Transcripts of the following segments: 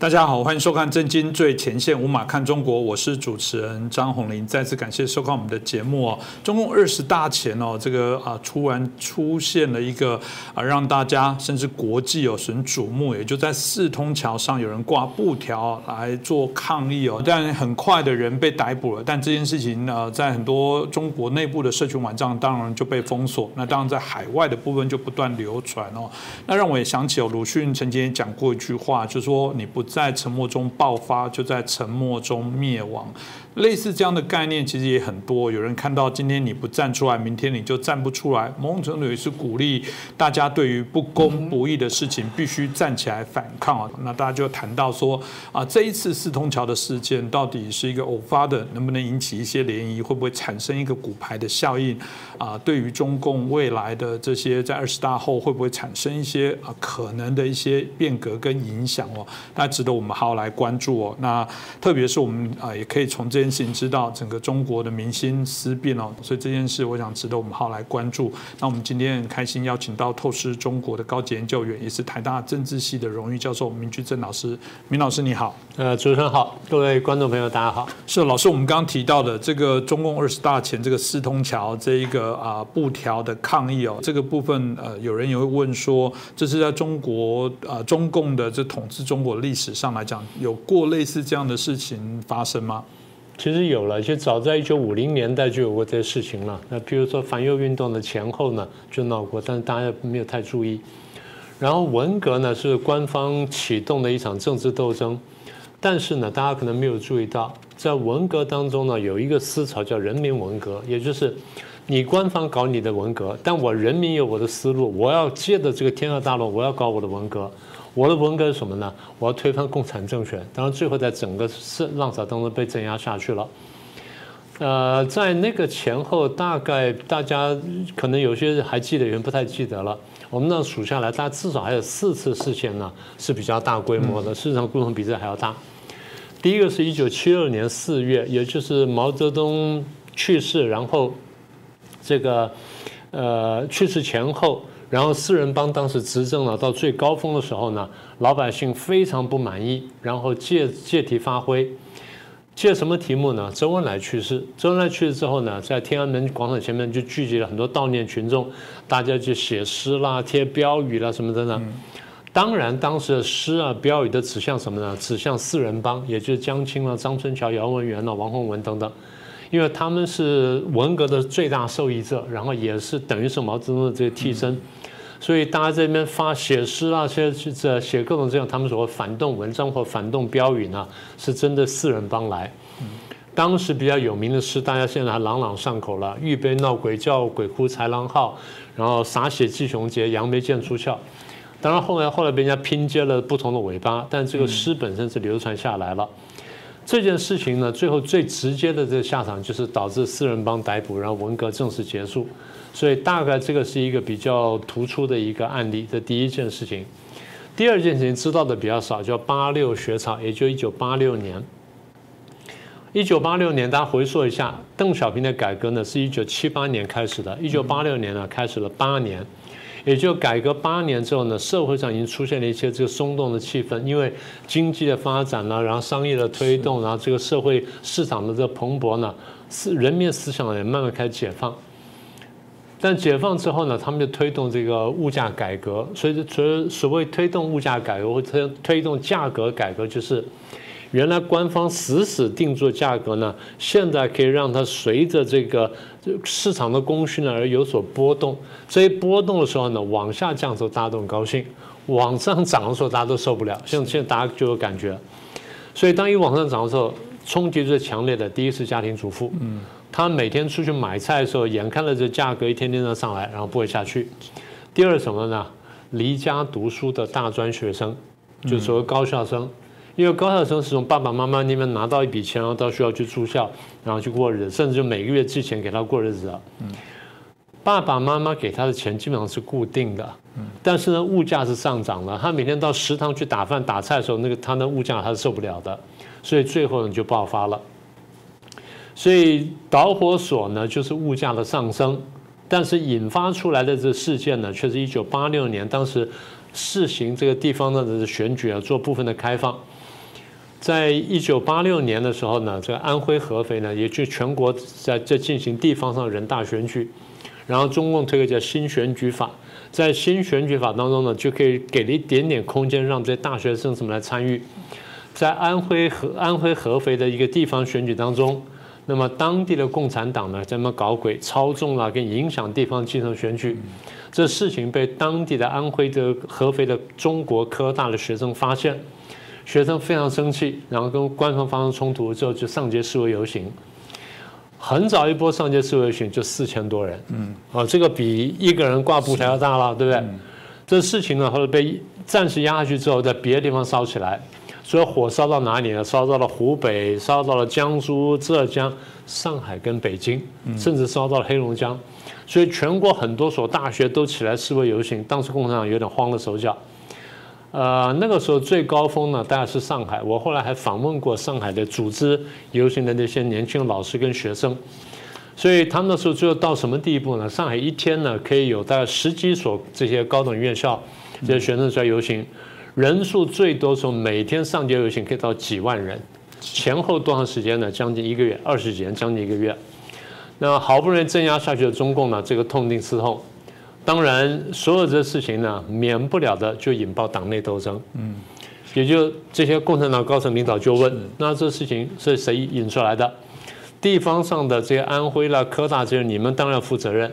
大家好，欢迎收看《震惊最前线》，无马看中国，我是主持人张宏林。再次感谢收看我们的节目哦。中共二十大前哦，这个啊突然出现了一个啊让大家甚至国际有神瞩目，也就在四通桥上有人挂布条来做抗议哦。但很快的人被逮捕了，但这件事情呢，在很多中国内部的社群网站当然就被封锁。那当然在海外的部分就不断流传哦。那让我也想起哦，鲁迅曾经讲过一句话，就说你不。在沉默中爆发，就在沉默中灭亡。类似这样的概念其实也很多。有人看到今天你不站出来，明天你就站不出来。某种程度也是鼓励大家对于不公不义的事情必须站起来反抗啊。那大家就谈到说啊，这一次四通桥的事件到底是一个偶发的，能不能引起一些涟漪？会不会产生一个骨牌的效应啊？对于中共未来的这些在二十大后会不会产生一些啊可能的一些变革跟影响哦？那值得我们好好来关注哦。那特别是我们啊，也可以从这。事情知道整个中国的民心思变哦，所以这件事我想值得我们好来关注。那我们今天很开心邀请到透视中国的高级研究员，也是台大政治系的荣誉教授明居正老师。明老师你好，呃，主持人好，各位观众朋友大家好。是老师，我们刚刚提到的这个中共二十大前这个四通桥这一个啊布条的抗议哦，这个部分呃，有人也会问说，这是在中国啊中共的这统治中国历史上来讲，有过类似这样的事情发生吗？其实有了，就早在一九五零年代就有过这些事情了。那比如说反右运动的前后呢，就闹过，但是大家没有太注意。然后文革呢是官方启动的一场政治斗争，但是呢，大家可能没有注意到，在文革当中呢，有一个思潮叫人民文革，也就是你官方搞你的文革，但我人民有我的思路，我要借着这个天下大乱，我要搞我的文革。我的文革是什么呢？我要推翻共产政权。当然，最后在整个是浪潮当中被镇压下去了。呃，在那个前后，大概大家可能有些人还记得，有人不太记得了。我们那数下来，大概至少还有四次事件呢，是比较大规模的，事实上规模比这还要大。第一个是一九七二年四月，也就是毛泽东去世，然后这个呃去世前后。然后四人帮当时执政了，到最高峰的时候呢，老百姓非常不满意，然后借借题发挥，借什么题目呢？周恩来去世，周恩来去世之后呢，在天安门广场前面就聚集了很多悼念群众，大家就写诗啦、贴标语啦什么的呢。当然，当时的诗啊、标语都指向什么呢？指向四人帮，也就是江青了、张春桥、姚文元了、王洪文等等。因为他们是文革的最大受益者，然后也是等于是毛泽东的这个替身，所以大家这边发写诗啊，写这写各种这样他们所谓反动文章或反动标语呢，是针对四人帮来。当时比较有名的诗，大家现在还朗朗上口了：玉杯闹鬼叫，鬼哭豺狼号，然后洒血祭雄杰，杨梅剑出鞘。当然后来后来被人家拼接了不同的尾巴，但这个诗本身是流传下来了。这件事情呢，最后最直接的这个下场就是导致四人帮逮捕，然后文革正式结束。所以大概这个是一个比较突出的一个案例。这第一件事情，第二件事情知道的比较少，叫八六学潮，也就一九八六年。一九八六年，大家回溯一下，邓小平的改革呢，是一九七八年开始的，一九八六年呢，开始了八年。也就改革八年之后呢，社会上已经出现了一些这个松动的气氛，因为经济的发展呢，然后商业的推动，然后这个社会市场的这个蓬勃呢，思人民思想也慢慢开始解放。但解放之后呢，他们就推动这个物价改革，所以所所谓推动物价改革或推推动价格改革，就是。原来官方死死定住价格呢，现在可以让它随着这个市场的供需呢而有所波动。这一波动的时候呢，往下降的时候大家都很高兴，往上涨的时候大家都受不了。像现在大家就有感觉，所以当一往上涨的时候，冲击最强烈的第一是家庭主妇，嗯，他每天出去买菜的时候，眼看着这价格一天天的上来，然后不会下去。第二什么呢？离家读书的大专学生，就所谓高校生。因为高校生是从爸爸妈妈那边拿到一笔钱，然后到学校去住校，然后去过日子，甚至就每个月寄钱给他过日子。嗯，爸爸妈妈给他的钱基本上是固定的。但是呢，物价是上涨了。他每天到食堂去打饭打菜的时候，那个他的物价他是受不了的，所以最后呢就爆发了。所以导火索呢就是物价的上升，但是引发出来的这事件呢，却是一九八六年当时试行这个地方的选举啊，做部分的开放。在一九八六年的时候呢，这个安徽合肥呢，也就全国在在进行地方上人大选举，然后中共推个叫新选举法，在新选举法当中呢，就可以给了一点点空间让这些大学生什么来参与，在安徽合安徽合肥的一个地方选举当中，那么当地的共产党呢，在那搞鬼操纵了跟影响地方基层选举，这事情被当地的安徽的合肥的中国科大的学生发现。学生非常生气，然后跟官方发生冲突之后，就上街示威游行。很早一波上街示威游行就四千多人，嗯，啊，这个比一个人挂布条要大了，对不对？这事情呢，后来被暂时压下去之后，在别的地方烧起来，所以火烧到哪里呢？烧到了湖北，烧到了江苏、浙江、上海跟北京，甚至烧到了黑龙江。所以全国很多所大学都起来示威游行，当时共产党有点慌了手脚。呃，那个时候最高峰呢，大概是上海。我后来还访问过上海的组织游行的那些年轻老师跟学生，所以他们那时候最后到什么地步呢？上海一天呢可以有大概十几所这些高等院校这些学生出来游行，人数最多时候每天上街游行可以到几万人，前后多长时间呢？将近一个月，二十几天，将近一个月。那好不容易镇压下去的中共呢，这个痛定思痛。当然，所有这事情呢，免不了的就引爆党内斗争。嗯，也就这些共产党高层领导就问：那这事情是谁引出来的？地方上的这些安徽啦、科大这些，你们当然负责任。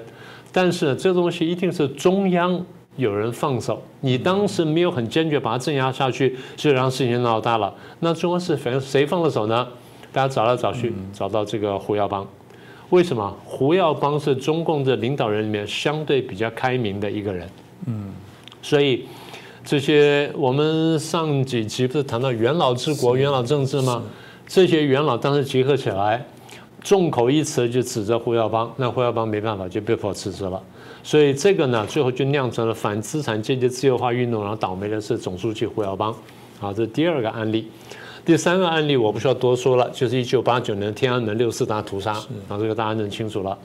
但是这东西一定是中央有人放手，你当时没有很坚决把它镇压下去，所以让事情闹大了。那中国是谁谁放的手呢？大家找来找去，找到这个胡耀邦。为什么胡耀邦是中共的领导人里面相对比较开明的一个人？嗯，所以这些我们上几集不是谈到元老治国、元老政治吗？这些元老当时集合起来，众口一词就指责胡耀邦，那胡耀邦没办法就被迫辞职了。所以这个呢，最后就酿成了反资产阶级自由化运动，然后倒霉的是总书记胡耀邦。好，这是第二个案例。第三个案例我不需要多说了，就是一九八九年天安门六四大屠杀，啊，这个大家认清楚了。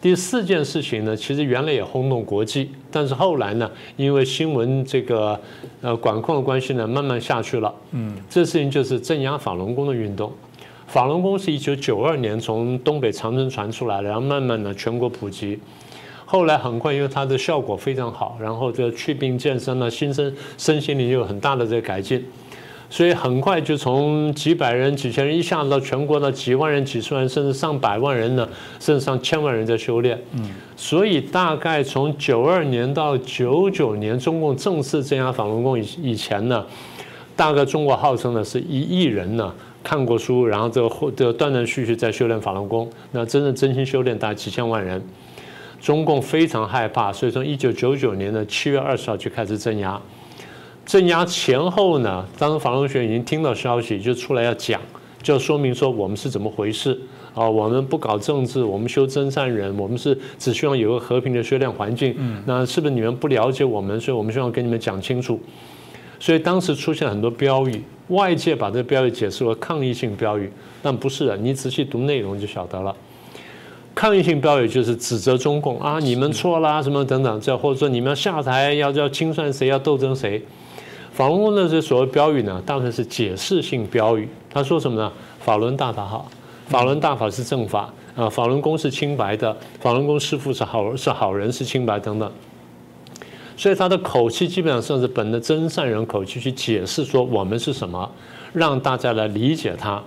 第四件事情呢，其实原来也轰动国际，但是后来呢，因为新闻这个呃管控的关系呢，慢慢下去了。嗯，这事情就是镇压法轮功的运动。法轮功是一九九二年从东北长春传出来的，然后慢慢的全国普及。后来很快，因为它的效果非常好，然后这个祛病健身呢，新生身心灵有很大的这个改进。所以很快就从几百人、几千人一下子到全国的几万人、几十万，甚至上百万人呢，甚至上千万人在修炼。嗯，所以大概从九二年到九九年，中共正式镇压法轮功以以前呢，大概中国号称的是一亿人呢看过书，然后这个或这断断续续在修炼法轮功。那真正真心修炼大概几千万人，中共非常害怕，所以从一九九九年的七月二十号就开始镇压。镇压前后呢，当时法轮学已经听到消息，就出来要讲，就说明说我们是怎么回事啊？我们不搞政治，我们修真善人，我们是只希望有个和平的修炼环境。嗯，那是不是你们不了解我们，所以我们希望跟你们讲清楚？所以当时出现很多标语，外界把这个标语解释为抗议性标语，但不是的，你仔细读内容就晓得了。抗议性标语就是指责中共啊，你们错啦，什么等等，这或者说你们要下台，要要清算谁，要斗争谁。法轮功的这所谓标语呢，大部分是解释性标语。他说什么呢？法轮大法好，法轮大法是正法啊，法轮功是清白的，法轮功师傅是好是好人是清白等等。所以他的口气基本上算是本着真善人口气去解释说我们是什么，让大家来理解他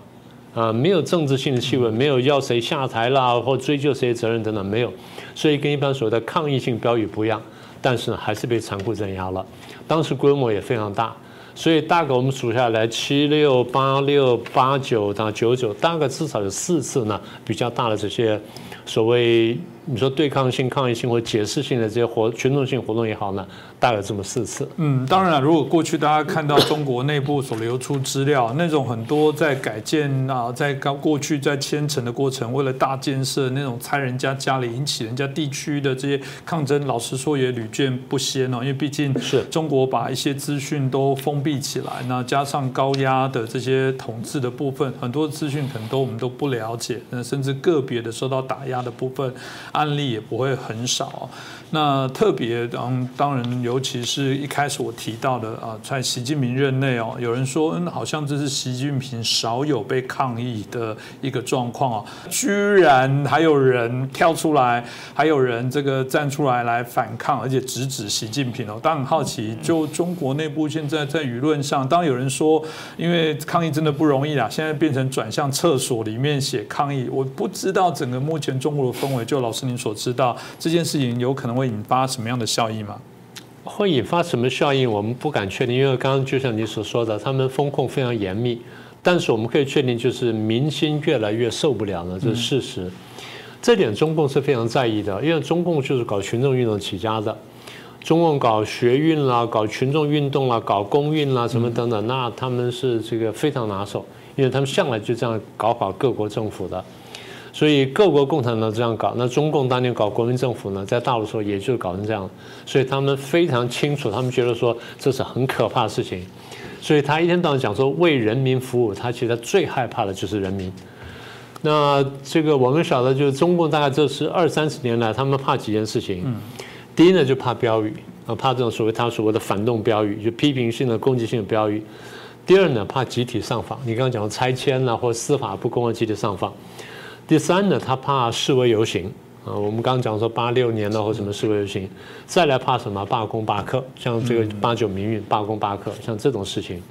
啊，没有政治性的气味，没有要谁下台啦或追究谁责任等等，没有。所以跟一般所谓的抗议性标语不一样，但是呢，还是被残酷镇压了。当时规模也非常大，所以大概我们数下来，七六八六八九到九九，大概至少有四次呢，比较大的这些所谓。你说对抗性、抗议性或解释性的这些活群众性活动也好呢，大概这么四次。嗯，当然了，如果过去大家看到中国内部所流出资料，那种很多在改建啊，在刚过去在迁城的过程，为了大建设那种拆人家家里，引起人家地区的这些抗争，老实说也屡见不鲜哦。因为毕竟是中国把一些资讯都封闭起来，那加上高压的这些统治的部分，很多资讯很多我们都不了解，那甚至个别的受到打压的部分。案例也不会很少。那特别当当然，尤其是一开始我提到的啊，在习近平任内哦，有人说嗯，好像这是习近平少有被抗议的一个状况哦，居然还有人跳出来，还有人这个站出来来反抗，而且直指习近平哦。当然好奇，就中国内部现在在舆论上，当有人说，因为抗议真的不容易啦，现在变成转向厕所里面写抗议，我不知道整个目前中国的氛围，就老师您所知道这件事情有可能。会引发什么样的效应吗？会引发什么效应？我们不敢确定，因为刚刚就像你所说的，他们风控非常严密。但是我们可以确定，就是民心越来越受不了了，这是事实。这点中共是非常在意的，因为中共就是搞群众运动起家的。中共搞学运啦，搞群众运动啦，搞公运啦，什么等等，那他们是这个非常拿手，因为他们向来就这样搞垮各国政府的。所以各国共产党这样搞，那中共当年搞国民政府呢，在大陆时候也就搞成这样，所以他们非常清楚，他们觉得说这是很可怕的事情，所以他一天到晚讲说为人民服务，他其实最害怕的就是人民。那这个我们晓得，就是中共大概这是二三十年来，他们怕几件事情。第一呢，就怕标语啊，怕这种所谓他所谓的反动标语，就批评性的、攻击性的标语。第二呢，怕集体上访，你刚刚讲的拆迁啦，或司法不公的集体上访。第三呢，他怕示威游行啊，我们刚刚讲说八六年的或什么示威游行，再来怕什么罢工罢课，像这个八九民运罢工罢课，像这种事情。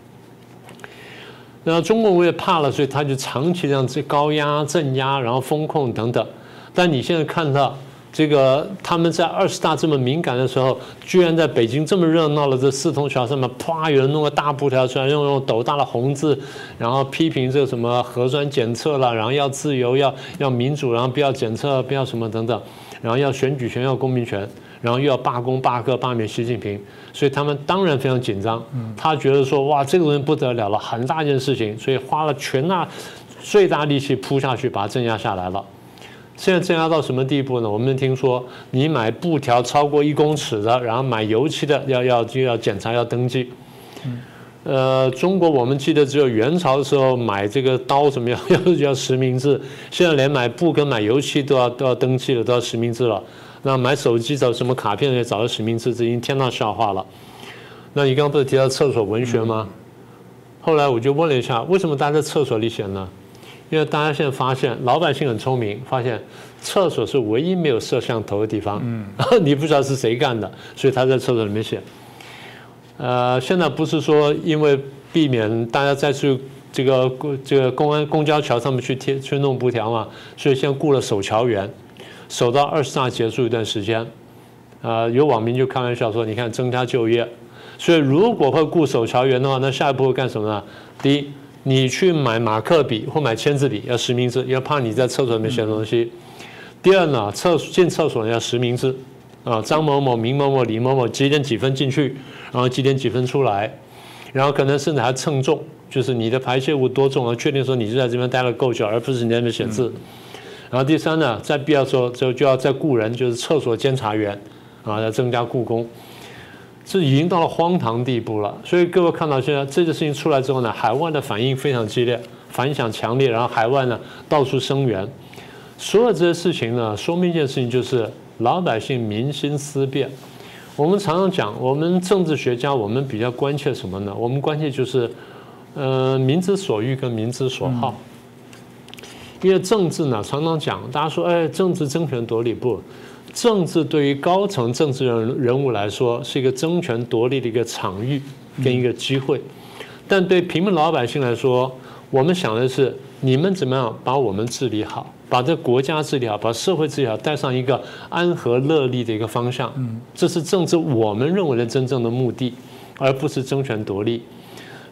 那中共我也怕了，所以他就长期这样子高压镇压，然后风控等等。但你现在看到。这个他们在二十大这么敏感的时候，居然在北京这么热闹的这四通桥上面，啪，有人弄个大布条出来，用用斗大的红字，然后批评这个什么核酸检测了，然后要自由，要要民主，然后不要检测，不要什么等等，然后要选举权，要公民权，然后又要罢工罢课罢免习近平，所以他们当然非常紧张。他觉得说，哇，这个人不得了了，很大一件事情，所以花了全大最大力气扑下去，把他镇压下来了。现在镇压到什么地步呢？我们听说，你买布条超过一公尺的，然后买油漆的，要要就要检查要登记。呃，中国我们记得只有元朝的时候买这个刀怎么样要要实名制，现在连买布跟买油漆都要都要登记了，都要实名制了。那买手机找什么卡片也找到实名制，这已经天大笑话了。那你刚刚不是提到厕所文学吗？后来我就问了一下，为什么大家在厕所里写呢？因为大家现在发现，老百姓很聪明，发现厕所是唯一没有摄像头的地方。嗯，你不知道是谁干的，所以他在厕所里面写。呃，现在不是说因为避免大家再去这个这个公安公交桥上面去贴去弄布条嘛，所以现在雇了守桥员，守到二十大结束一段时间。啊，有网民就开玩笑说：“你看，增加就业。”所以如果会雇守桥员的话，那下一步会干什么呢？第一。你去买马克笔或买签字笔要实名制，要怕你在厕所里面写东西。第二呢，厕进厕所要实名制，啊，张某某、明某某、李某某几点几分进去，然后几点几分出来，然后可能甚至还称重，就是你的排泄物多重，而确定说你是在这边待了够久，而不是你在那边写字。然后第三呢，在必要时候就就要再雇人，就是厕所监察员，啊，要增加雇工。这已经到了荒唐地步了，所以各位看到现在这件事情出来之后呢，海外的反应非常激烈，反响强烈，然后海外呢到处声援，所有这些事情呢，说明一件事情就是老百姓民心思变。我们常常讲，我们政治学家，我们比较关切什么呢？我们关切就是，呃，民之所欲跟民之所好。因为政治呢，常常讲，大家说，哎，政治争权夺利不？政治对于高层政治人人物来说是一个争权夺利的一个场域跟一个机会，但对平民老百姓来说，我们想的是你们怎么样把我们治理好，把这国家治理好，把社会治理好，带上一个安和乐利的一个方向。这是政治我们认为的真正的目的，而不是争权夺利。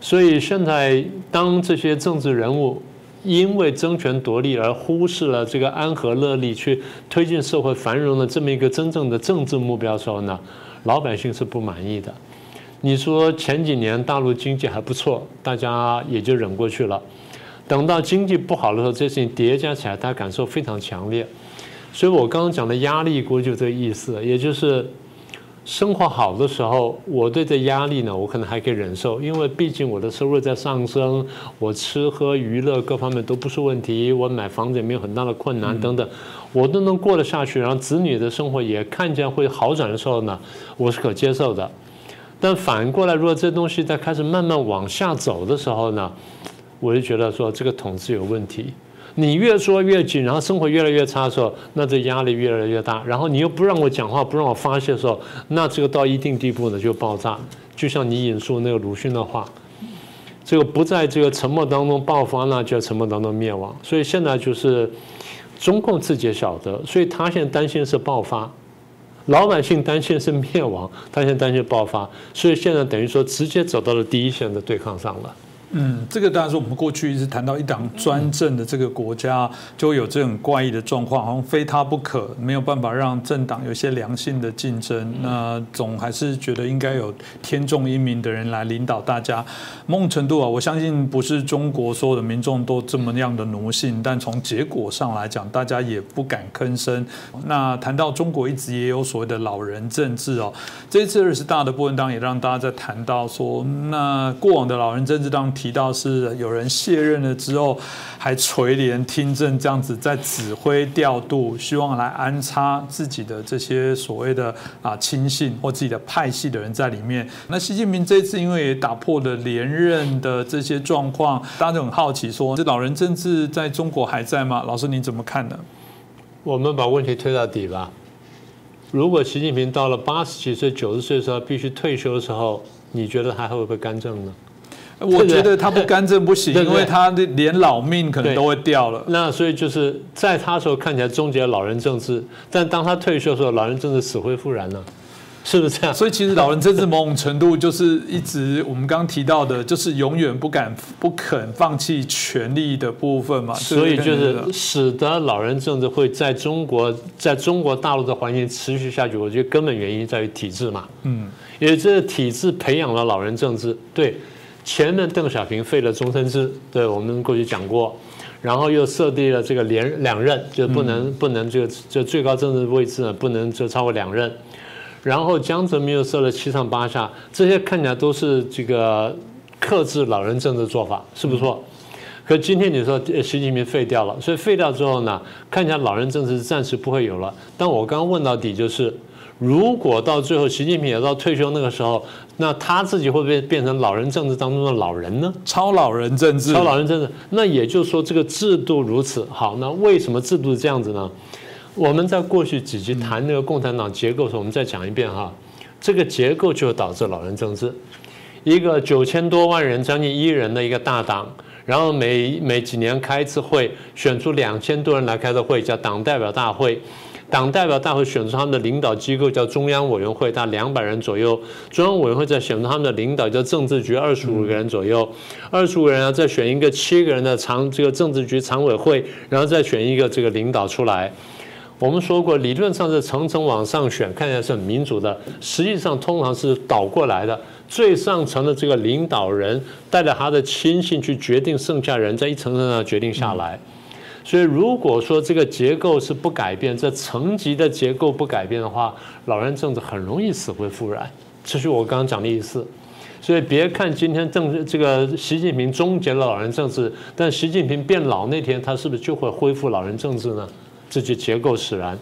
所以现在当这些政治人物。因为争权夺利而忽视了这个安和乐利，去推进社会繁荣的这么一个真正的政治目标时候呢，老百姓是不满意的。你说前几年大陆经济还不错，大家也就忍过去了。等到经济不好的时候，这事情叠加起来，大家感受非常强烈。所以我刚刚讲的压力锅就这个意思，也就是生活好的时候，我对这压力呢，我可能还可以忍受，因为毕竟我的收入在上升，我吃喝娱乐各方面都不是问题，我买房子也没有很大的困难等等，我都能过得下去，然后子女的生活也看见会好转的时候呢，我是可接受的。但反过来，如果这东西在开始慢慢往下走的时候呢，我就觉得说这个统治有问题。你越说越紧，然后生活越来越差的时候，那这压力越来越大。然后你又不让我讲话，不让我发泄的时候，那这个到一定地步呢就爆炸。就像你引述那个鲁迅的话，这个不在这个沉默当中爆发那，就在沉默当中灭亡。所以现在就是中共自己也晓得，所以他现在担心是爆发，老百姓担心是灭亡，他现在担心爆发，所以现在等于说直接走到了第一线的对抗上了。嗯，这个当然是我们过去一直谈到一党专政的这个国家，就有这种怪异的状况，好像非他不可，没有办法让政党有一些良性的竞争。那总还是觉得应该有天纵英明的人来领导大家。某种程度啊，我相信不是中国所有的民众都这么样的奴性，但从结果上来讲，大家也不敢吭声。那谈到中国一直也有所谓的老人政治哦，这次二十大的部分当也让大家在谈到说，那过往的老人政治当。提到是有人卸任了之后，还垂帘听政这样子，在指挥调度，希望来安插自己的这些所谓的啊亲信或自己的派系的人在里面。那习近平这次因为也打破了连任的这些状况，大家就很好奇说，这老人政治在中国还在吗？老师你怎么看呢？我们把问题推到底吧。如果习近平到了八十几岁、九十岁的时候必须退休的时候，你觉得他会不会干政呢？我觉得他不干政不行，因为他的连老命可能都会掉了。那所以就是在他时候看起来终结老人政治，但当他退休的时候，老人政治死灰复燃了，是不是这样？所以其实老人政治某种程度就是一直我们刚刚提到的，就是永远不敢不肯放弃权力的部分嘛。所以就是使得老人政治会在中国在中国大陆的环境持续下去，我觉得根本原因在于体制嘛。嗯，因为这个体制培养了老人政治，对。前面邓小平废了终身制，对我们过去讲过，然后又设立了这个连两任，就不能不能这个这最高政治位置呢不能就超过两任，然后江泽民又设了七上八下，这些看起来都是这个克制老人政治做法，是不错。可今天你说习近平废掉了，所以废掉之后呢，看起来老人政治暂时不会有了。但我刚刚问到底就是。如果到最后习近平也到退休那个时候，那他自己会不会变成老人政治当中的老人呢？超老人政治，超老人政治。那也就是说，这个制度如此好，那为什么制度是这样子呢？我们在过去几集谈那个共产党结构的时候，我们再讲一遍哈。这个结构就导致老人政治，一个九千多万人、将近一人的一个大党，然后每每几年开一次会，选出两千多人来开的会，叫党代表大会。党代表大会选出他们的领导机构叫中央委员会，大概两百人左右。中央委员会再选出他们的领导叫政治局，二十五个人左右。二十五个人啊，再选一个七个人的常这个政治局常委会，然后再选一个这个领导出来。我们说过，理论上是层层往上选，看起来是很民主的，实际上通常是倒过来的。最上层的这个领导人带着他的亲信去决定剩下人，在一层层的决定下来。所以，如果说这个结构是不改变，这层级的结构不改变的话，老人政治很容易死灰复燃。这是我刚刚讲的意思。所以，别看今天政治这个习近平终结了老人政治，但习近平变老那天，他是不是就会恢复老人政治呢？这就结构使然。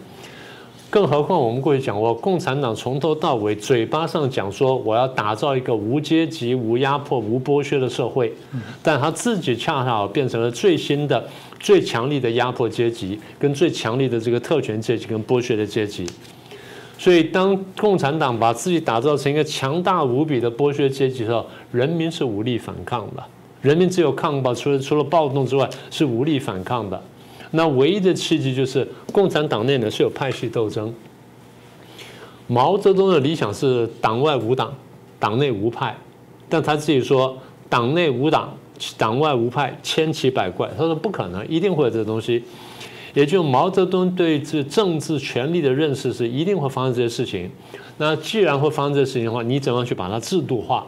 更何况，我们过去讲过，共产党从头到尾嘴巴上讲说我要打造一个无阶级、无压迫、无剥削的社会，但他自己恰恰变成了最新的、最强力的压迫阶级，跟最强力的这个特权阶级跟剥削的阶级。所以，当共产党把自己打造成一个强大无比的剥削阶级的时候，人民是无力反抗的。人民只有抗暴，除了除了暴动之外，是无力反抗的。那唯一的契机就是共产党内呢是有派系斗争。毛泽东的理想是党外无党，党内无派，但他自己说党内无党，党外无派，千奇百怪。他说不可能，一定会有这东西。也就毛泽东对这政治权力的认识是一定会发生这些事情。那既然会发生这些事情的话，你怎么样去把它制度化？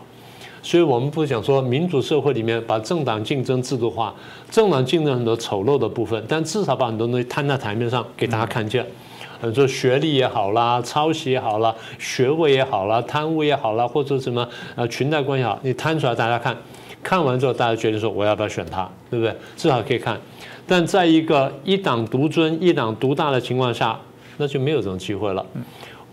所以我们不讲说民主社会里面把政党竞争制度化，政党竞争很多丑陋的部分，但至少把很多东西摊在台面上给大家看见。你说学历也好啦，抄袭也好啦，学位也好啦，贪污也好啦，或者什么呃裙带关系好，你摊出来大家看，看完之后大家决定说我要不要选他，对不对？至少可以看。但在一个一党独尊、一党独大的情况下，那就没有这种机会了。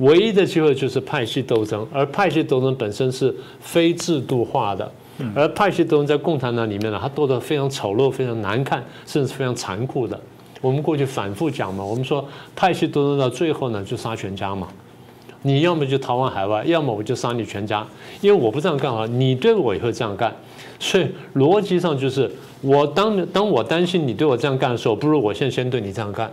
唯一的机会就是派系斗争，而派系斗争本身是非制度化的，而派系斗争在共产党里面呢，它斗得非常丑陋、非常难看，甚至非常残酷的。我们过去反复讲嘛，我们说派系斗争到最后呢，就杀全家嘛。你要么就逃往海外，要么我就杀你全家。因为我不这样干啊，你对我也会这样干。所以逻辑上就是我当当我担心你对我这样干的时候，不如我现在先对你这样干。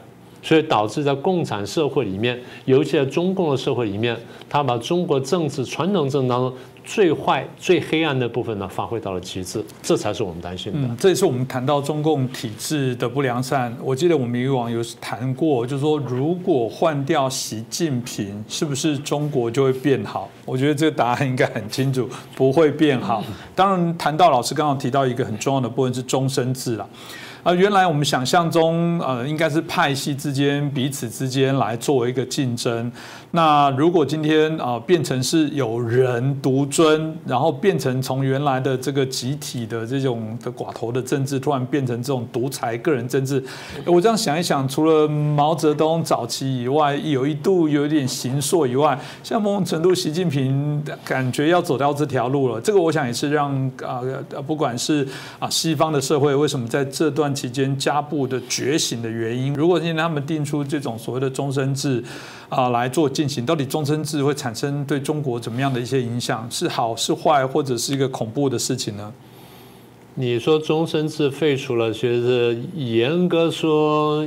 所以导致在共产社会里面，尤其在中共的社会里面，他把中国政治传统政治当中最坏、最黑暗的部分呢发挥到了极致，这才是我们担心的。这也是我们谈到中共体制的不良善。我记得我们以往有谈过，就是说如果换掉习近平，是不是中国就会变好？我觉得这个答案应该很清楚，不会变好。当然，谈到老师刚刚提到一个很重要的部分是终身制了。啊，原来我们想象中，呃，应该是派系之间彼此之间来作为一个竞争。那如果今天啊变成是有人独尊，然后变成从原来的这个集体的这种的寡头的政治，突然变成这种独裁个人政治，我这样想一想，除了毛泽东早期以外，有一度有一点形塑以外，像某种程度，习近平感觉要走掉这条路了。这个我想也是让啊，不管是啊西方的社会为什么在这段期间加步的觉醒的原因。如果今天他们定出这种所谓的终身制。啊，来做进行，到底终身制会产生对中国怎么样的一些影响？是好是坏，或者是一个恐怖的事情呢？你说终身制废除了，其实严格说，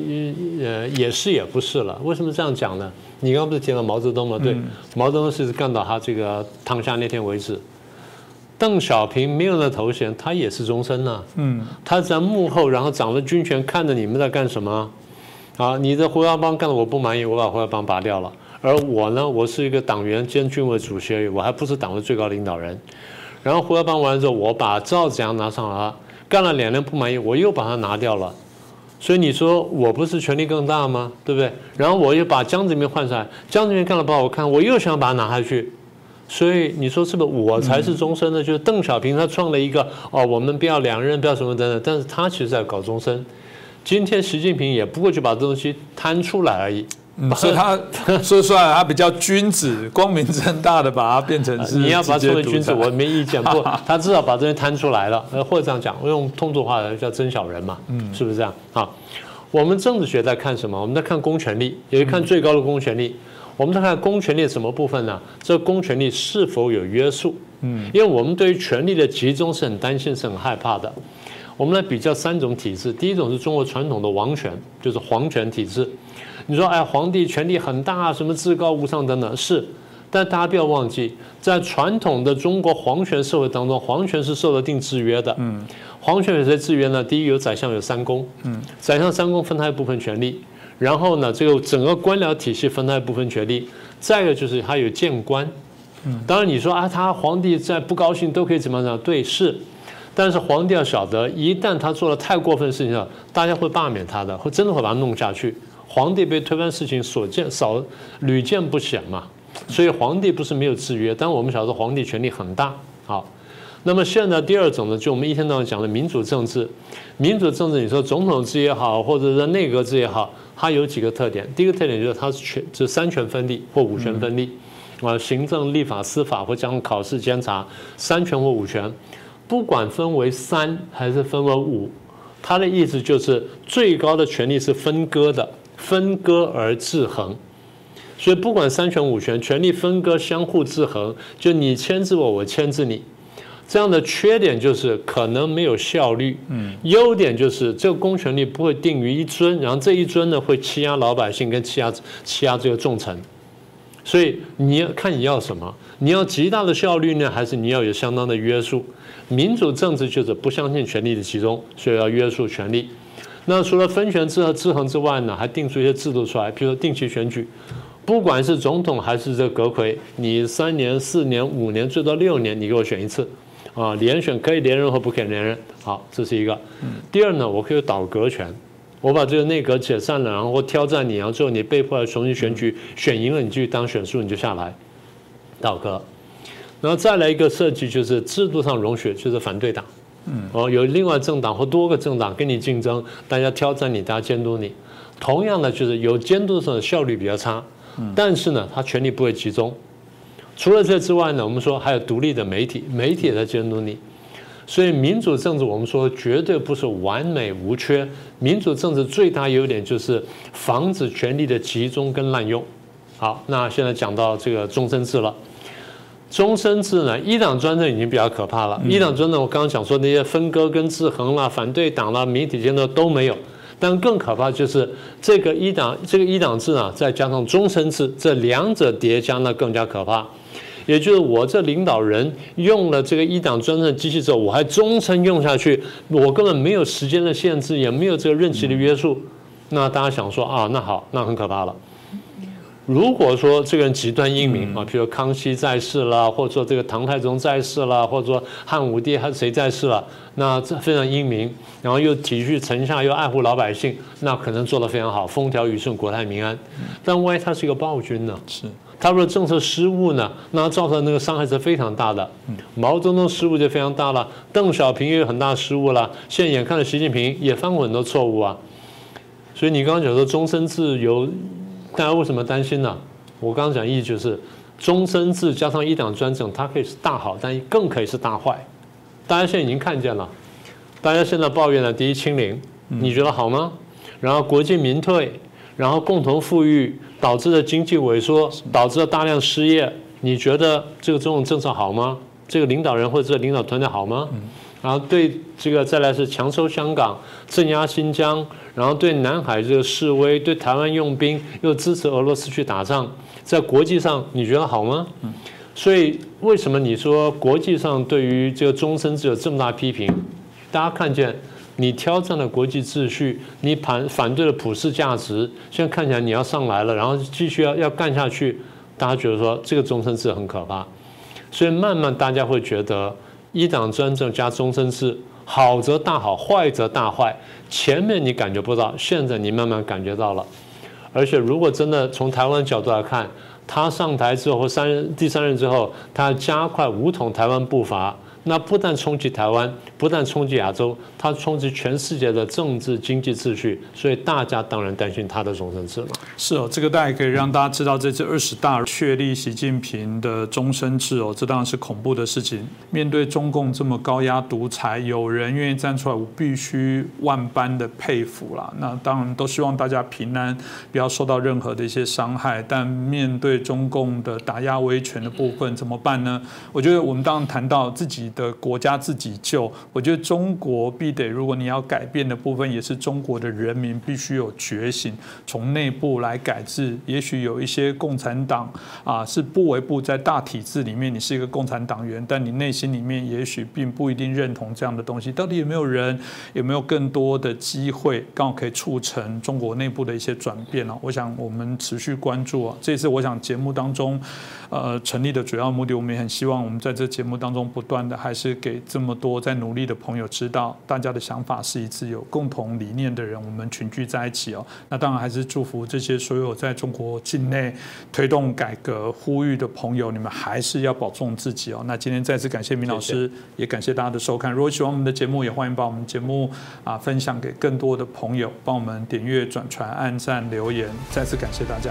呃，也是也不是了。为什么这样讲呢？你刚刚不是提到毛泽东吗？对，毛泽东是干到他这个躺下那天为止。邓小平没有了头衔，他也是终身呢。嗯，他在幕后，然后掌了军权，看着你们在干什么。啊，你的胡耀邦干的我不满意，我把胡耀邦拔掉了。而我呢，我是一个党员兼军委主席，我还不是党的最高领导人。然后胡耀邦完了之后，我把赵子阳拿上了，干了两年不满意，我又把他拿掉了。所以你说我不是权力更大吗？对不对？然后我又把江泽民换上来，江泽民干了不好看，我又想把他拿下去。所以你说是不是我才是终身的？就是邓小平他创了一个哦，我们不要两任，不要什么等等，但是他其实在搞终身。今天习近平也不过就把这东西摊出来而已，所以他 说出来他比较君子，光明正大的把它变成是你要把它称为君子，我没意见。不，他至少把这些摊出来了，或者这样讲，我用通俗话来叫真小人嘛，嗯，是不是这样啊？我们政治学在看什么？我们在看公权力，也看最高的公权力。我们在看公权力什么部分呢？这公权力是否有约束？嗯，因为我们对于权力的集中是很担心、是很害怕的。我们来比较三种体制，第一种是中国传统的王权，就是皇权体制。你说，哎，皇帝权力很大，什么至高无上等等，是。但大家不要忘记，在传统的中国皇权社会当中，皇权是受了定制约的。嗯。皇权有谁制约呢？第一，有宰相，有三公。嗯。宰相、三公分他一部分权力，然后呢，这个整个官僚体系分他一部分权力。再一个就是他有谏官。嗯。当然，你说啊，他皇帝在不高兴都可以怎么样？对，是。但是皇帝要晓得，一旦他做了太过分的事情了，大家会罢免他的，会真的会把他弄下去。皇帝被推翻事情所见少屡见不鲜嘛，所以皇帝不是没有制约，但我们晓得皇帝权力很大。好，那么现在第二种呢，就我们一天到晚讲的民主政治。民主政治，你说总统制也好，或者是内阁制也好，它有几个特点。第一个特点就是它是权，是三权分立或五权分立啊，行政、立法、司法或将考试、监察，三权或五权。不管分为三还是分为五，他的意思就是最高的权力是分割的，分割而制衡。所以不管三权五权，权力分割相互制衡，就你牵制我，我牵制你。这样的缺点就是可能没有效率，嗯，优点就是这个公权力不会定于一尊，然后这一尊呢会欺压老百姓跟欺压欺压这个重臣。所以你要看你要什么，你要极大的效率呢，还是你要有相当的约束？民主政治就是不相信权力的集中，所以要约束权力。那除了分权制和制衡之外呢，还定出一些制度出来，比如说定期选举，不管是总统还是这阁魁，你三年、四年、五年，最多六年，你给我选一次，啊，连选可以连任和不可以连任。好，这是一个。第二呢，我可以倒阁权，我把这个内阁解散了，然后挑战你，然后最后你被迫要重新选举，选赢了你继续当选输你就下来，倒阁。然后再来一个设计就是制度上容许，就是反对党，嗯，哦，有另外政党或多个政党跟你竞争，大家挑战你，大家监督你。同样的就是有监督上的效率比较差，但是呢，他权力不会集中。除了这之外呢，我们说还有独立的媒体，媒体也在监督你。所以民主政治，我们说绝对不是完美无缺。民主政治最大优点就是防止权力的集中跟滥用。好，那现在讲到这个终身制了。终身制呢，一党专政已经比较可怕了。一党专政，我刚刚讲说那些分割跟制衡啦、反对党啦、媒体监督都没有。但更可怕就是这个一党这个一党制啊，再加上终身制，这两者叠加呢更加可怕。也就是我这领导人用了这个一党专政机器之后，我还终身用下去，我根本没有时间的限制，也没有这个任期的约束。那大家想说啊，那好，那很可怕了。如果说这个人极端英明啊，比如康熙在世啦，或者说这个唐太宗在世啦，或者说汉武帝还谁在世了，那这非常英明，然后又体恤臣下，又爱护老百姓，那可能做得非常好，风调雨顺，国泰民安。但万一他是一个暴君呢？是。他如果政策失误呢，那造成那个伤害是非常大的。毛泽东失误就非常大了，邓小平也有很大失误了。现在眼看着习近平也犯过很多错误啊。所以你刚刚讲说终身制有，大家为什么担心呢？我刚刚讲意思就是，终身制加上一党专政，它可以是大好，但更可以是大坏。大家现在已经看见了，大家现在抱怨了第一清零，你觉得好吗？然后国进民退。然后共同富裕导致的经济萎缩，导致了大量失业。你觉得这个这种政策好吗？这个领导人或者领导团队好吗？然后对这个再来是强收香港、镇压新疆，然后对南海这个示威、对台湾用兵，又支持俄罗斯去打仗，在国际上你觉得好吗？所以为什么你说国际上对于这个终身制有这么大批评？大家看见。你挑战了国际秩序，你反反对了普世价值，现在看起来你要上来了，然后继续要要干下去，大家觉得说这个终身制很可怕，所以慢慢大家会觉得一党专政加终身制，好则大好，坏则大坏。前面你感觉不到，现在你慢慢感觉到了。而且如果真的从台湾角度来看，他上台之后三任第三任之后，他加快武统台湾步伐。那不但冲击台湾，不但冲击亚洲，它冲击全世界的政治经济秩序，所以大家当然担心它的终身制了。是哦，这个大家可以让大家知道，这次二十大确立习近平的终身制哦，这当然是恐怖的事情。面对中共这么高压独裁，有人愿意站出来，我必须万般的佩服啦。那当然都希望大家平安，不要受到任何的一些伤害。但面对中共的打压威权的部分，怎么办呢？我觉得我们当然谈到自己。的国家自己救，我觉得中国必得，如果你要改变的部分，也是中国的人民必须有觉醒，从内部来改制。也许有一些共产党啊，是不为不在大体制里面，你是一个共产党员，但你内心里面也许并不一定认同这样的东西。到底有没有人，有没有更多的机会，刚好可以促成中国内部的一些转变呢？我想我们持续关注啊。这次我想节目当中，呃，成立的主要目的，我们也很希望我们在这节目当中不断的。还是给这么多在努力的朋友知道，大家的想法是一致，有共同理念的人，我们群聚在一起哦。那当然还是祝福这些所有在中国境内推动改革、呼吁的朋友，你们还是要保重自己哦。那今天再次感谢明老师，也感谢大家的收看。如果喜欢我们的节目，也欢迎把我们节目啊分享给更多的朋友，帮我们点阅、转传、按赞、留言。再次感谢大家。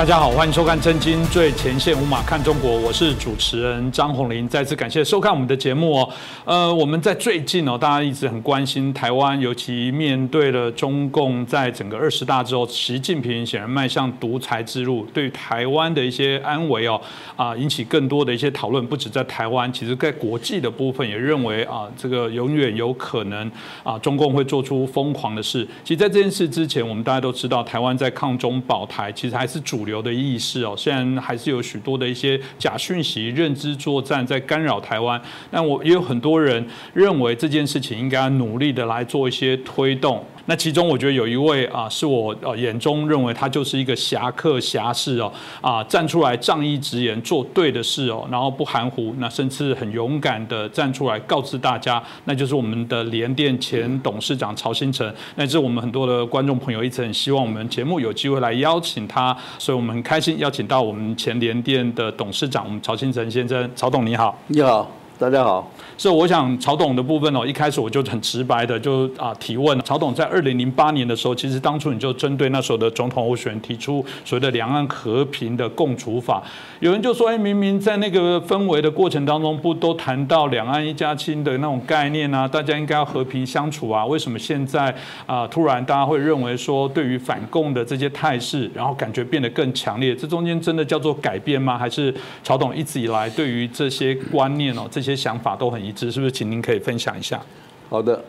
大家好，欢迎收看《真金最前线》，无马看中国，我是主持人张宏林。再次感谢收看我们的节目哦。呃，我们在最近哦，大家一直很关心台湾，尤其面对了中共在整个二十大之后，习近平显然迈向独裁之路，对台湾的一些安危哦啊，引起更多的一些讨论。不止在台湾，其实在国际的部分也认为啊，这个永远有可能啊，中共会做出疯狂的事。其实，在这件事之前，我们大家都知道，台湾在抗中保台，其实还是主流。流的意识哦。虽然还是有许多的一些假讯息、认知作战在干扰台湾，但我也有很多人认为这件事情应该努力的来做一些推动。那其中我觉得有一位啊，是我呃眼中认为他就是一个侠客侠士哦啊，站出来仗义直言，做对的事哦，然后不含糊，那甚至很勇敢的站出来告知大家，那就是我们的联电前董事长曹新成。那这是我们很多的观众朋友一直很希望我们节目有机会来邀请他，所以我们很开心邀请到我们前联电的董事长，我们曹新成先生，曹董你好。你好，大家好。所以我想曹董的部分哦，一开始我就很直白的就啊提问，曹董在二零零八年的时候，其实当初你就针对那时候的总统候选人提出所谓的两岸和平的共处法，有人就说，哎，明明在那个氛围的过程当中，不都谈到两岸一家亲的那种概念啊，大家应该要和平相处啊，为什么现在啊突然大家会认为说，对于反共的这些态势，然后感觉变得更强烈？这中间真的叫做改变吗？还是曹董一直以来对于这些观念哦，这些想法都很一致？是不是，请您可以分享一下？好的，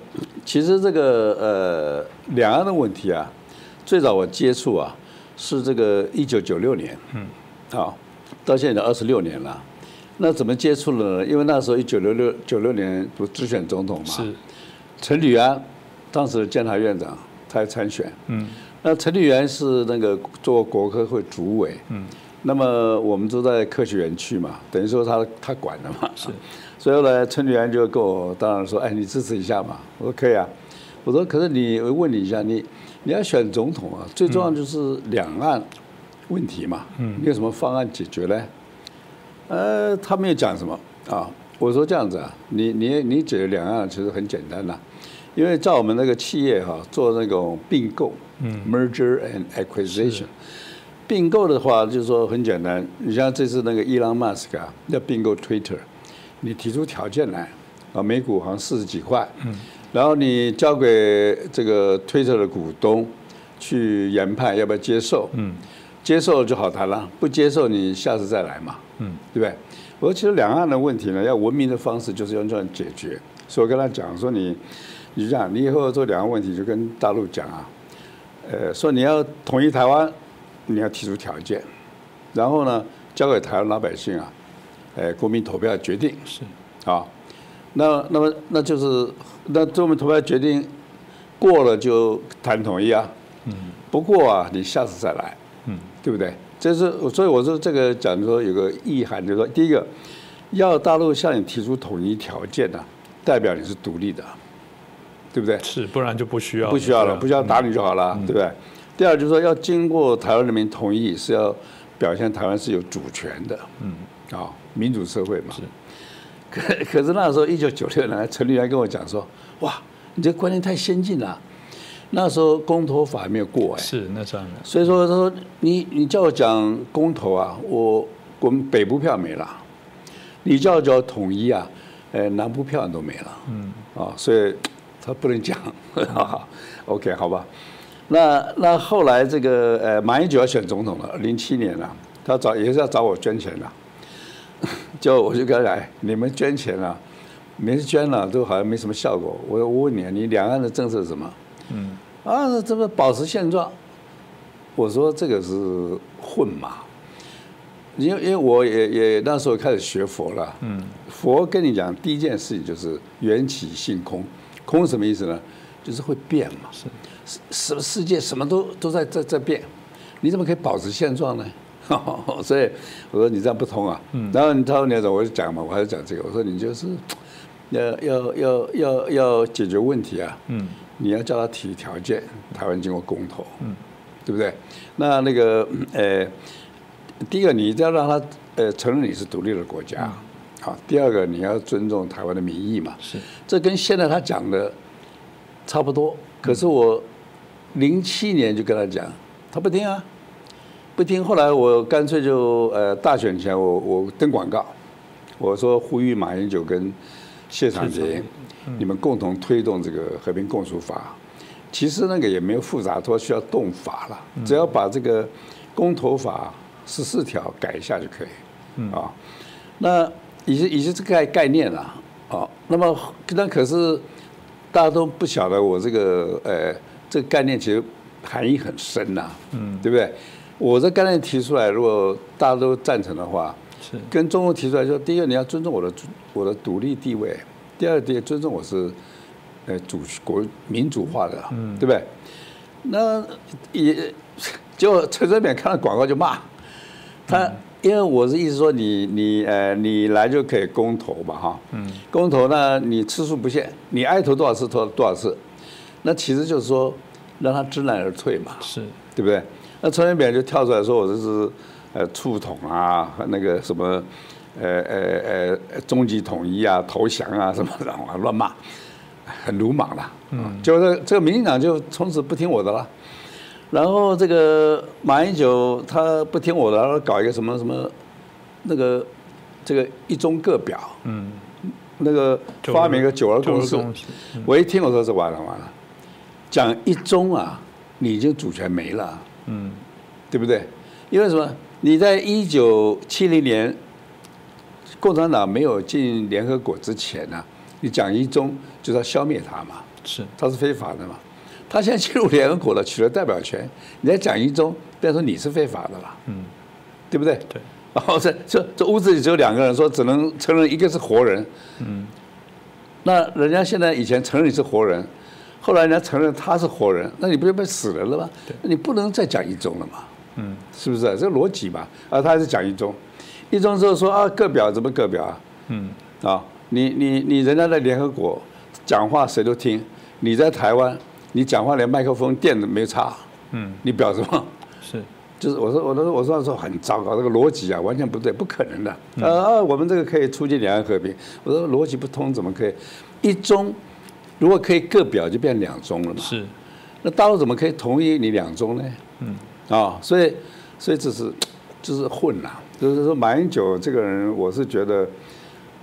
其实这个呃，两岸的问题啊，最早我接触啊，是这个一九九六年，嗯，好，到现在二十六年了。那怎么接触了呢？因为那时候一九六六九六年不直选总统嘛，是陈履安，当时的监察院长，他要参选，嗯，那陈履安是那个做国科会主委，嗯，那么我们都在科学园区嘛，等于说他他管的嘛，是。所以后来陈履安就跟我当然说：“哎，你支持一下嘛。”我说：“可以啊。”我说：“可是你，我问你一下，你你要选总统啊，最重要就是两岸问题嘛。嗯，你有什么方案解决呢？”呃，他没有讲什么啊。我说：“这样子啊，你你你解决两岸其实很简单呐，因为在我们那个企业哈做那种并购，嗯，merger and acquisition，并购的话就是说很简单。你像这次那个伊朗马斯克啊，要并购 Twitter。”你提出条件来，啊，每股好像四十几块，嗯，然后你交给这个推特的股东去研判要不要接受，嗯，接受就好谈了，不接受你下次再来嘛，嗯，对不对？我说其实两岸的问题呢，要文明的方式就是用这样解决，所以我跟他讲说你，你这样，你以后做两岸问题就跟大陆讲啊，呃，说你要统一台湾，你要提出条件，然后呢，交给台湾老百姓啊。哎，国民投票决定是啊，那那么那就是那国民投票决定过了就谈统一啊，嗯，不过啊，你下次再来，嗯，对不对？这是所以我说这个讲说有个意涵，就是说第一个要大陆向你提出统一条件呢，代表你是独立的，对不对？是，不然就不需要不需要了，不需要打你就好了，对不对？第二就是说要经过台湾人民同意，是要表现台湾是有主权的，嗯。啊，民主社会嘛，是。可可是那时候一九九六年，陈立安跟我讲说：“哇，你这观念太先进了。”那时候公投法还没有过哎。是那这样的。所以说，他说你你叫我讲公投啊，我我们北部票没了。你叫我叫统一啊，呃，南部票都没了。嗯。啊，所以他不能讲。OK，好吧。那那后来这个呃，马英九要选总统了，零七年了，他找也是要找我捐钱的。就我就跟他讲，你们捐钱了，没捐了都好像没什么效果。我我问你啊，你两岸的政策是什么？嗯，啊，这个保持现状。我说这个是混嘛，因为因为我也也那时候开始学佛了。嗯，佛跟你讲第一件事情就是缘起性空，空什么意思呢？就是会变嘛。是，世世界什么都都在在在变，你怎么可以保持现状呢？所以我说你这样不通啊，然后他说你要怎我就讲嘛，我还是讲这个。我说你就是要要要要要解决问题啊，嗯，你要叫他提条件，台湾经过公投，嗯，对不对？那那个呃，第一个你要让他呃承认你是独立的国家，好，第二个你要尊重台湾的民意嘛，是，这跟现在他讲的差不多。可是我零七年就跟他讲，他不听啊。不听，后来我干脆就呃大选前我我登广告，我说呼吁马英九跟谢长廷，你们共同推动这个和平共处法。其实那个也没有复杂，说需要动法了，只要把这个公投法十四条改一下就可以。啊，那已经已经这个概念了啊。那么那可是大家都不晓得我这个呃这个概念其实含义很深呐，嗯，对不对？我这概念提出来，如果大家都赞成的话，是。跟中国提出来说，第一个你要尊重我的我的独立地位，第二点尊重我是呃主国民主化的，嗯，对不对？那也结果陈水扁看到广告就骂。他，因为我是意思说你你呃你来就可以公投嘛哈，嗯，公投呢你次数不限，你爱投多少次投多少次，那其实就是说让他知难而退嘛，是。对不对？那陈水扁就跳出来说我这是呃促统啊，和那个什么呃呃呃终极统一啊，投降啊什么的 啊乱骂，很鲁莽了。嗯，就是这个民进党就从此不听我的了。然后这个马英九他不听我的，然后搞一个什么什么那个这个一中各表，嗯，那个发明个九二共识九二共识。我一听我说是完了完了，讲一中啊，你已经主权没了。嗯对不对？因为什么？你在一九七零年，共产党没有进联合国之前呢、你蒋一中就是要消灭他嘛，是他是非法的嘛。他现在进入联合国了，取得代表权，你在蒋一中，别说你是非法的了，嗯对不对？对。然后这这这屋子里只有两个人，说只能承认一个是活人。嗯那人家现在以前承认你是活人，后来人家承认他是活人，那你不就被死人了吗？那你不能再讲一中了嘛？嗯是不是？这个逻辑嘛。啊，他还是讲一中，一中之后说啊，各表怎么各表啊？嗯啊，你你你人家在联合国讲话谁都听，你在台湾你讲话连麦克风电都没插，嗯你表什么？是就是我说我说我说说很糟糕，这个逻辑啊完全不对，不可能的。呃、啊，我们这个可以促进两岸和平，我说逻辑不通，怎么可以一中？如果可以各表，就变两中了嘛。是。那大陆怎么可以同意你两中呢？嗯。啊、所以所以这是就是混了、就是说马英九这个人，我是觉得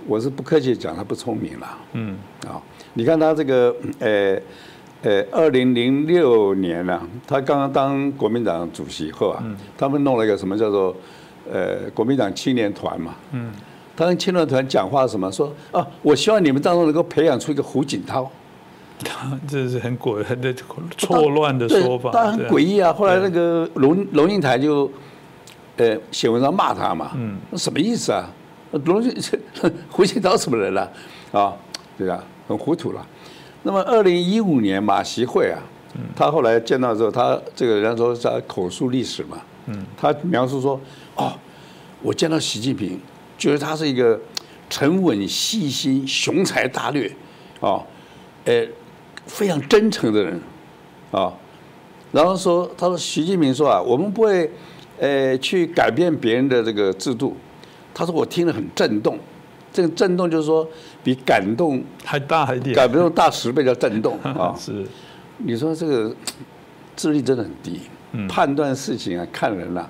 我是不客气讲他不聪明了。嗯。啊，你看他这个，呃，呃，二零零六年呢、他刚刚当国民党主席后啊，他们弄了一个什么叫做，呃，国民党青年团嘛，嗯。他跟青年团讲话什么说啊，我希望你们当中能够培养出一个胡锦涛，这是很诡很的错乱的说法，对当然很诡异啊。后来那个龙龙应台就，呃，写文章骂他嘛，嗯什么意思啊？龙应胡锦涛什么人了啊？对啊？很糊涂了。那么二零一五年马习会啊，嗯他后来见到之后，他这个人家说他口述历史嘛，嗯他描述说，哦，我见到习近平，觉得他是一个沉稳、细心、雄才大略，哦，呃，非常真诚的人，啊、然后说，他说习近平说啊，我们不会，呃，去改变别人的这个制度。他说我听了很震动，这个震动就是说比感动还大一点，感动大十倍叫震动 啊。是你说这个智力真的很低，判断事情啊、看人啊，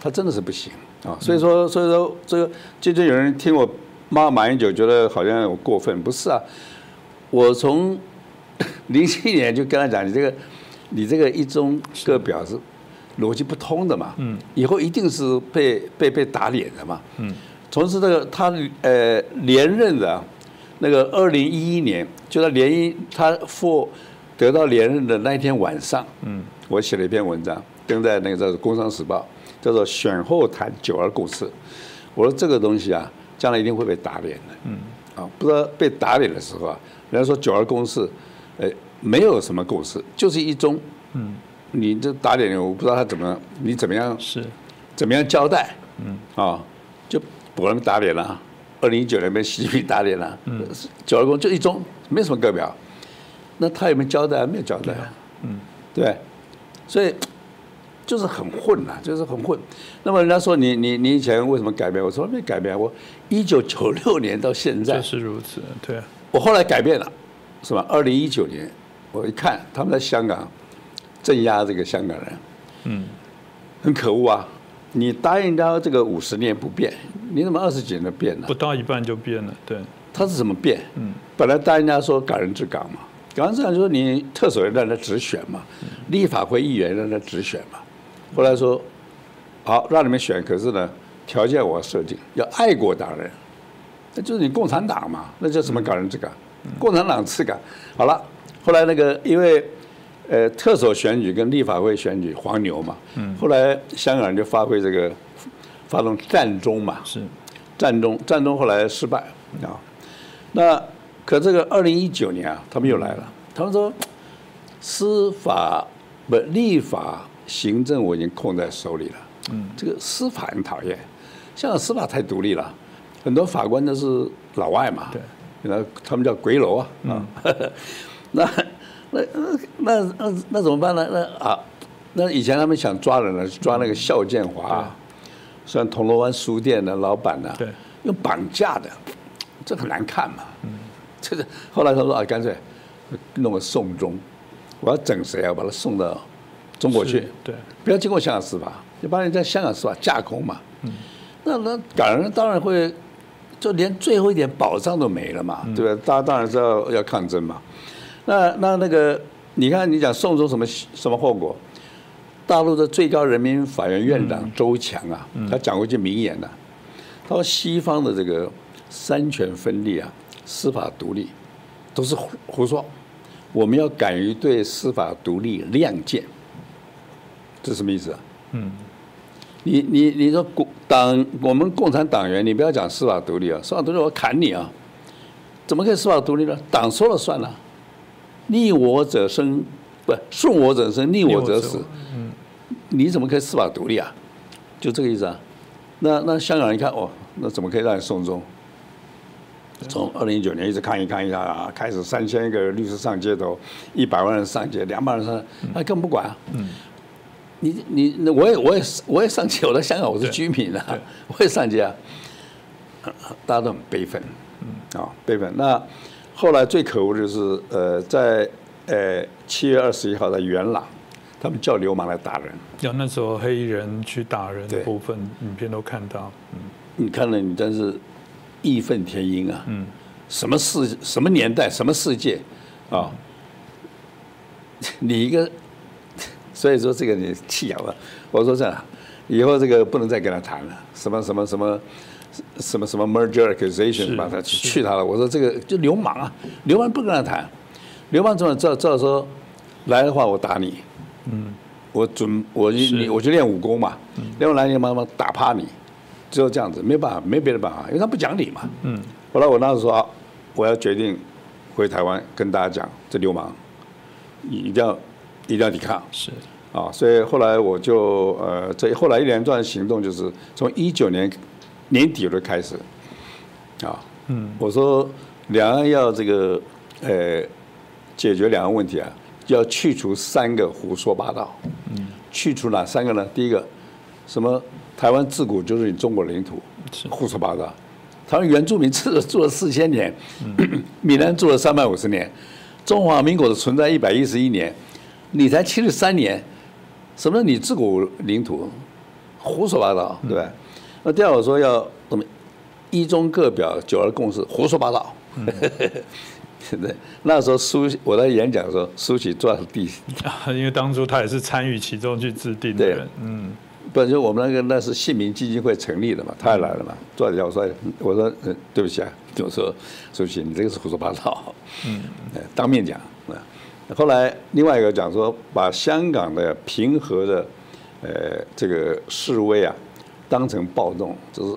他真的是不行啊。所以说，所以说这个最近有人听我骂马英九，觉得好像我过分，不是啊。我从 零七年就跟他讲，你这个你这个一中各表是逻辑不通的嘛，嗯，以后一定是被被被打脸的嘛，嗯，从此这个他呃连任的啊那个二零一一年，就他连一他获得到连任的那一天晚上，嗯，我写了一篇文章，登在那个叫做《工商时报》，叫做“选后谈九二共识”。我说这个东西啊，将来一定会被打脸的。嗯，啊，不知道被打脸的时候啊，人家说九二共识，呃，没有什么共识，就是一中。嗯，你这打脸，我不知道他怎么，你怎么样是怎么样交代？嗯，啊，就果然被打脸了。二零一九年被习近平打脸了。嗯，九二共就一中，没什么个表。那他有没有交代？没有交代。嗯，对，所以就是很混呐、就是很混。那么人家说你你你以前为什么改变？我说没改变，我一九九六年到现在就，是如此，对啊，我后来改变了，是吧？二零一九年，我一看他们在香港镇压这个香港人，嗯很可恶啊！你答应他这个五十年不变，你怎么二十几年就变了不？到一半就变了，对，他是怎么变？嗯，本来答应他说港人治港嘛，港人治港就是你特首让他直选嘛，立法会议员让他直选嘛。后来说好让你们选，可是呢条件我要设定，要爱国党人，那就是你共产党嘛，那叫什么港人治港？共产党治港。好了，后来那个因为呃，特首选举跟立法会选举黄牛嘛，嗯，后来香港人就发挥这个发动战中嘛，是。战中战中后来失败啊，那可这个二零一九年啊，他们又来了，他们说司法不立法行政我已经控在手里了，嗯，这个司法很讨厌，香港司法太独立了，很多法官都是老外嘛，对，那他们叫鬼楼啊，啊，那那那那那怎么办呢？那啊，那以前他们想抓人呢，抓那个肖建华，像铜锣湾书店的老板呢，对，用绑架的，这很难看嘛，嗯，这个后来他说啊，干脆弄个送终，我要整谁啊？把他送到中国去，对，不要经过香港司法，就把你在香港司法架空嘛。那那港人当然会，就连最后一点保障都没了嘛，对吧？大家当然是要要抗争嘛。那那那个，你看你讲宋州什么什么后果？大陆的最高人民法院院长周强啊，他讲过一句名言呢、他说西方的这个三权分立啊，司法独立都是胡胡说，我们要敢于对司法独立亮剑。这什么意思啊？嗯，你你你说共党我们共产党员，你不要讲司法独立啊，司法独立我砍你啊！怎么可以司法独立呢？党说了算了，逆我者生，不顺我者生，逆我者死。嗯，你怎么可以司法独立啊？就这个意思啊。那那香港人一看哦，那怎么可以让你送终？从二零一九年一直抗议抗议啊，开始三千个律师上街头，一百万人上街，两百人上，他根本不管啊。嗯你你那我也我也我也上街，我在香港我是居民啊，我也上街啊，大家都很悲愤，嗯啊悲愤。那后来最可恶的就是呃在呃七月二十一号在元朗，他们叫流氓来打人，有那时候黑衣人去打人部分影片都看到，嗯你看了你真是义愤填膺啊！嗯，什么世什么年代什么世界啊？你一个，所以说这个你气哑了。我说这样，以后这个不能再跟他谈了，什么什么什么什么什么 merger accusation，把他去去他了。我说这个就流氓啊，流氓不跟他谈，流氓怎么照照说来的话我打你，嗯，我准我是你我去练武功嘛，练完来你妈妈打趴你，只有这样子，没办法，没别的办法，因为他不讲理嘛。嗯，后来我那时候说，啊我要决定回台湾跟大家讲，这流氓一定要一定要抵抗是啊！所以后来我就呃，这后来一连串行动就是从一九年年底就开始啊，嗯，我说两岸要这个呃解决两岸问题啊，要去除三个胡说八道。嗯，去除哪三个呢？第一个，什么台湾自古就是你中国领土，是胡说八道。台湾原住民住了住了四千年，闽南住了三百五十年，中华民国的存在一百一十一年，你才七十三年，什么？你自古领土，胡说八道，对吧？那第二我说要什么一中各表，九二共识，胡说八道。对，那时候苏我在演讲的时候，苏起坐在地，啊，因为当初他也是参与其中去制定的对。人，嗯，本就我们那个那是姓名基金会成立的嘛，他也来了嘛，坐在我说我说呃对不起啊，就说苏起你这个是胡说八道，嗯，当面讲。啊。后来另外一个讲说，把香港的平和的呃这个示威啊，当成暴动，这是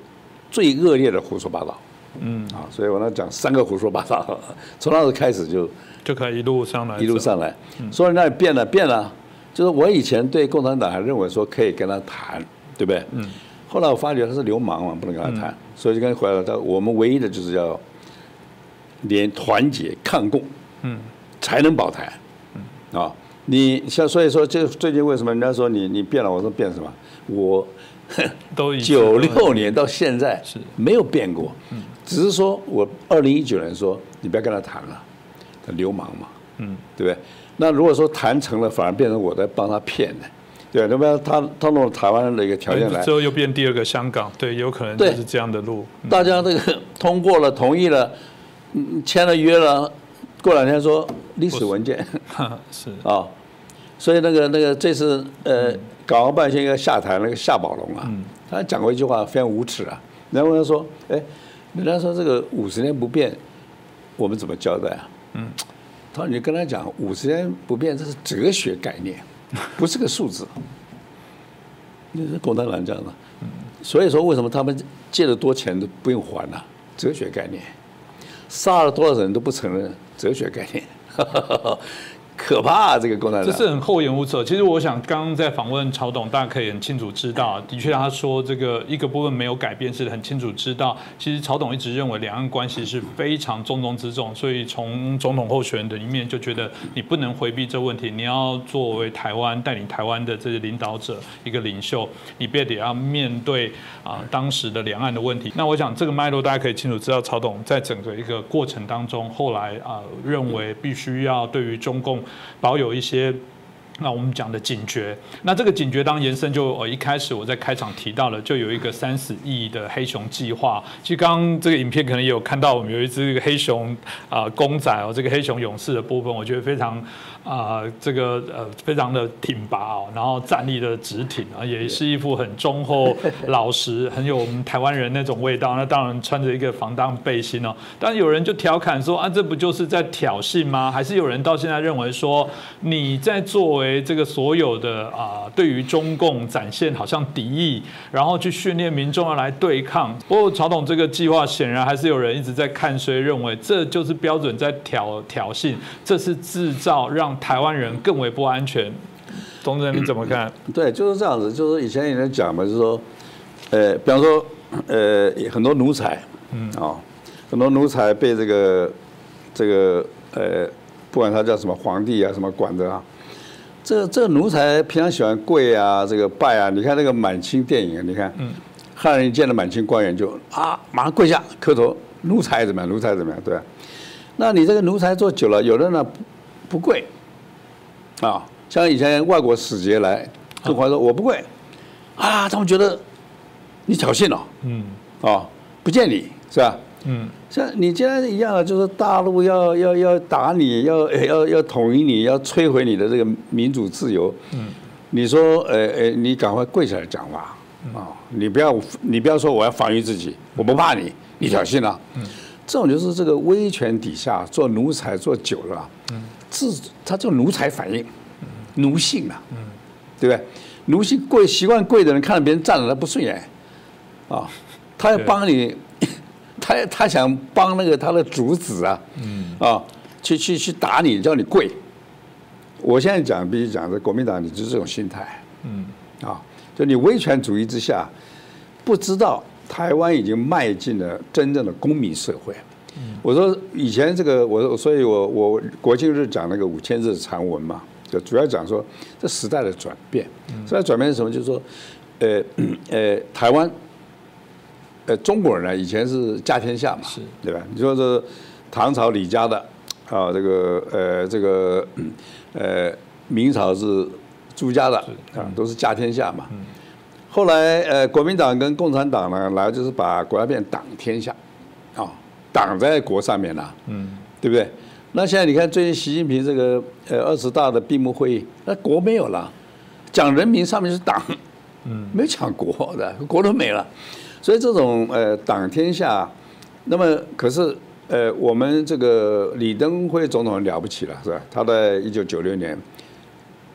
最恶劣的胡说八道。嗯，啊，所以我那讲三个胡说八道，从那时候开始就就可以一路上来，一路，上来，说人家变了变了，就是我以前对共产党还认为说可以跟他谈，对不对？嗯。后来我发觉他是流氓嘛，不能跟他谈，所以就跟他回来了。他我们唯一的就是要连团结抗共，嗯，才能保台。嗯。啊，你像所以说，这最近为什么人家说你你变了？我说变什么？我 九六年到现在是没有变过，只是说我二零一九年说你不要跟他谈了，他流氓嘛，嗯，对不对？那如果说谈成了，反而变成我在帮他骗呢，对，那么他他弄台湾的一个条件来之，后又变第二个香港，对，有可能就是这样的路，嗯大家这个通过了，同意了，嗯签了约了，过两天说历史文件。哈 是，啊，所以那个那个这次呃，港澳办现在下台那个夏宝龙啊，他讲过一句话非常无耻啊，然后他说，哎，人家说这个五十年不变，我们怎么交代啊？嗯，他说你跟他讲五十年不变，这是哲学概念，不是个数字。那是共产党这样的，所以说为什么他们借了多钱都不用还呢？哲学概念，杀了多少人都不承认哲学概念。可怕啊！这个共产党这是很厚颜无耻。其实我想，刚刚在访问曹董，大家可以很清楚知道，的确他说这个一个部分没有改变，是很清楚知道。其实曹董一直认为两岸关系是非常重中之重，所以从总统候选人的一面就觉得你不能回避这问题，你要作为台湾带领台湾的这些领导者一个领袖，你必得要面对啊当时的两岸的问题。那我想这个脉络大家可以清楚知道，曹董在整个一个过程当中，后来啊认为必须要对于中共。保有一些，那我们讲的警觉。那这个警觉当延伸，就我一开始我在开场提到了，就有一个三十亿的黑熊计划。其实刚刚这个影片可能也有看到，我们有一只黑熊啊公仔哦，这个黑熊勇士的部分，我觉得非常。啊，这个呃，非常的挺拔哦，然后站立的直挺啊，也是一副很忠厚老实，很有我们台湾人那种味道。那当然穿着一个防弹背心哦。但有人就调侃说啊，这不就是在挑衅吗？还是有人到现在认为说你在作为这个所有的啊，对于中共展现好像敌意，然后去训练民众要来对抗。不过曹董这个计划显然还是有人一直在看所以，认为这就是标准在挑挑衅，这是制造让。台湾人更为不安全，董事你怎么看？对，就是这样子。就是以前有人讲嘛，就是说，呃，比方说，呃，很多奴才，嗯，啊，很多奴才被这个这个呃，不管他叫什么皇帝啊，什么管的啊，这这个奴才平常喜欢跪啊，这个拜啊。你看那个满清电影啊，你看，嗯，汉人见了满清官员就啊，马上跪下磕头。奴才怎么样？奴才怎么样？对吧？那你这个奴才做久了，有的呢不跪。啊，像以前外国使节来，跟皇说我不跪，啊，他们觉得你挑衅了，嗯，啊，不见你是吧？嗯，像你既然一样，就是大陆要要要打你，要 要要统一你，要摧毁你的这个民主自由，嗯，你说，呃呃，你赶快跪下来讲话，啊，你不要你不要说我要防御自己，我不怕你，你挑衅了，嗯，这种就是这个威权底下做奴才做久了，嗯。自他这种奴才反应，奴性啊，对不对？奴性跪习惯跪的人，看到别人站着他不顺眼，啊，他要帮你，他他想帮那个他的主子啊，啊，去去去打你，叫你跪。我现在讲必须讲，这国民党你就是这种心态，嗯，啊，就你威权主义之下，不知道台湾已经迈进了真正的公民社会。我说以前这个，我所以，我我国庆日讲那个五千字长文嘛，就主要讲说这时代的转变。时代转变是什么？就是说，呃呃，台湾，呃，中国人呢，以前是家天下嘛，对吧？你说这唐朝李家的啊，这个呃这个呃明朝是朱家的啊，都是家天下嘛。后来呃，国民党跟共产党呢来就是把国家变党天下。党在国上面了，嗯，对不对？那现在你看，最近习近平这个呃二十大的闭幕会议，那国没有了，讲人民上面是党，嗯，没讲国的，国都没了。所以这种呃党天下，那么可是呃我们这个李登辉总统了不起了，是吧？他在一九九六年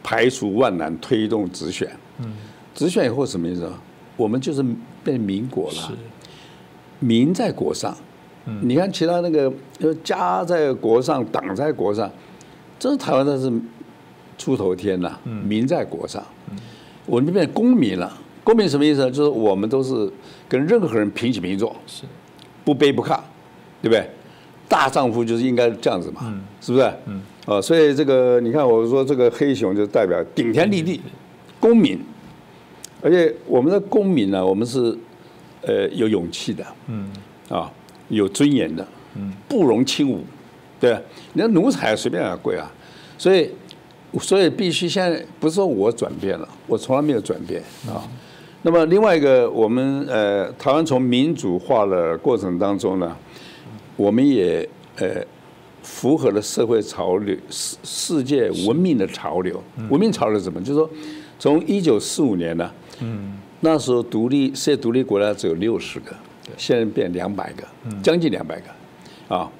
排除万难推动直选，嗯，直选以后什么意思？我们就是变民国了，民在国上。你看其他那个，就家在国上，党在国上，这是台湾的是出头天呐。民在国上，我们变公民了。公民什么意思？就是我们都是跟任何人平起平坐，是不卑不亢，对不对？大丈夫就是应该这样子嘛，是不是？嗯。啊，所以这个你看，我说这个黑熊就代表顶天立地，公民。而且我们的公民呢，我们是呃有勇气的。嗯。啊。有尊严的，嗯，不容轻侮，对你那奴才随便啊跪啊，所以，所以必须现在不是说我转变了，我从来没有转变啊。那么另外一个，我们呃，台湾从民主化的过程当中呢，我们也呃符合了社会潮流、世世界文明的潮流。文明潮流怎么？就是说，从一九四五年呢，嗯，那时候独立世界独立国家只有六十个。现在变两百个，将近两百个，啊，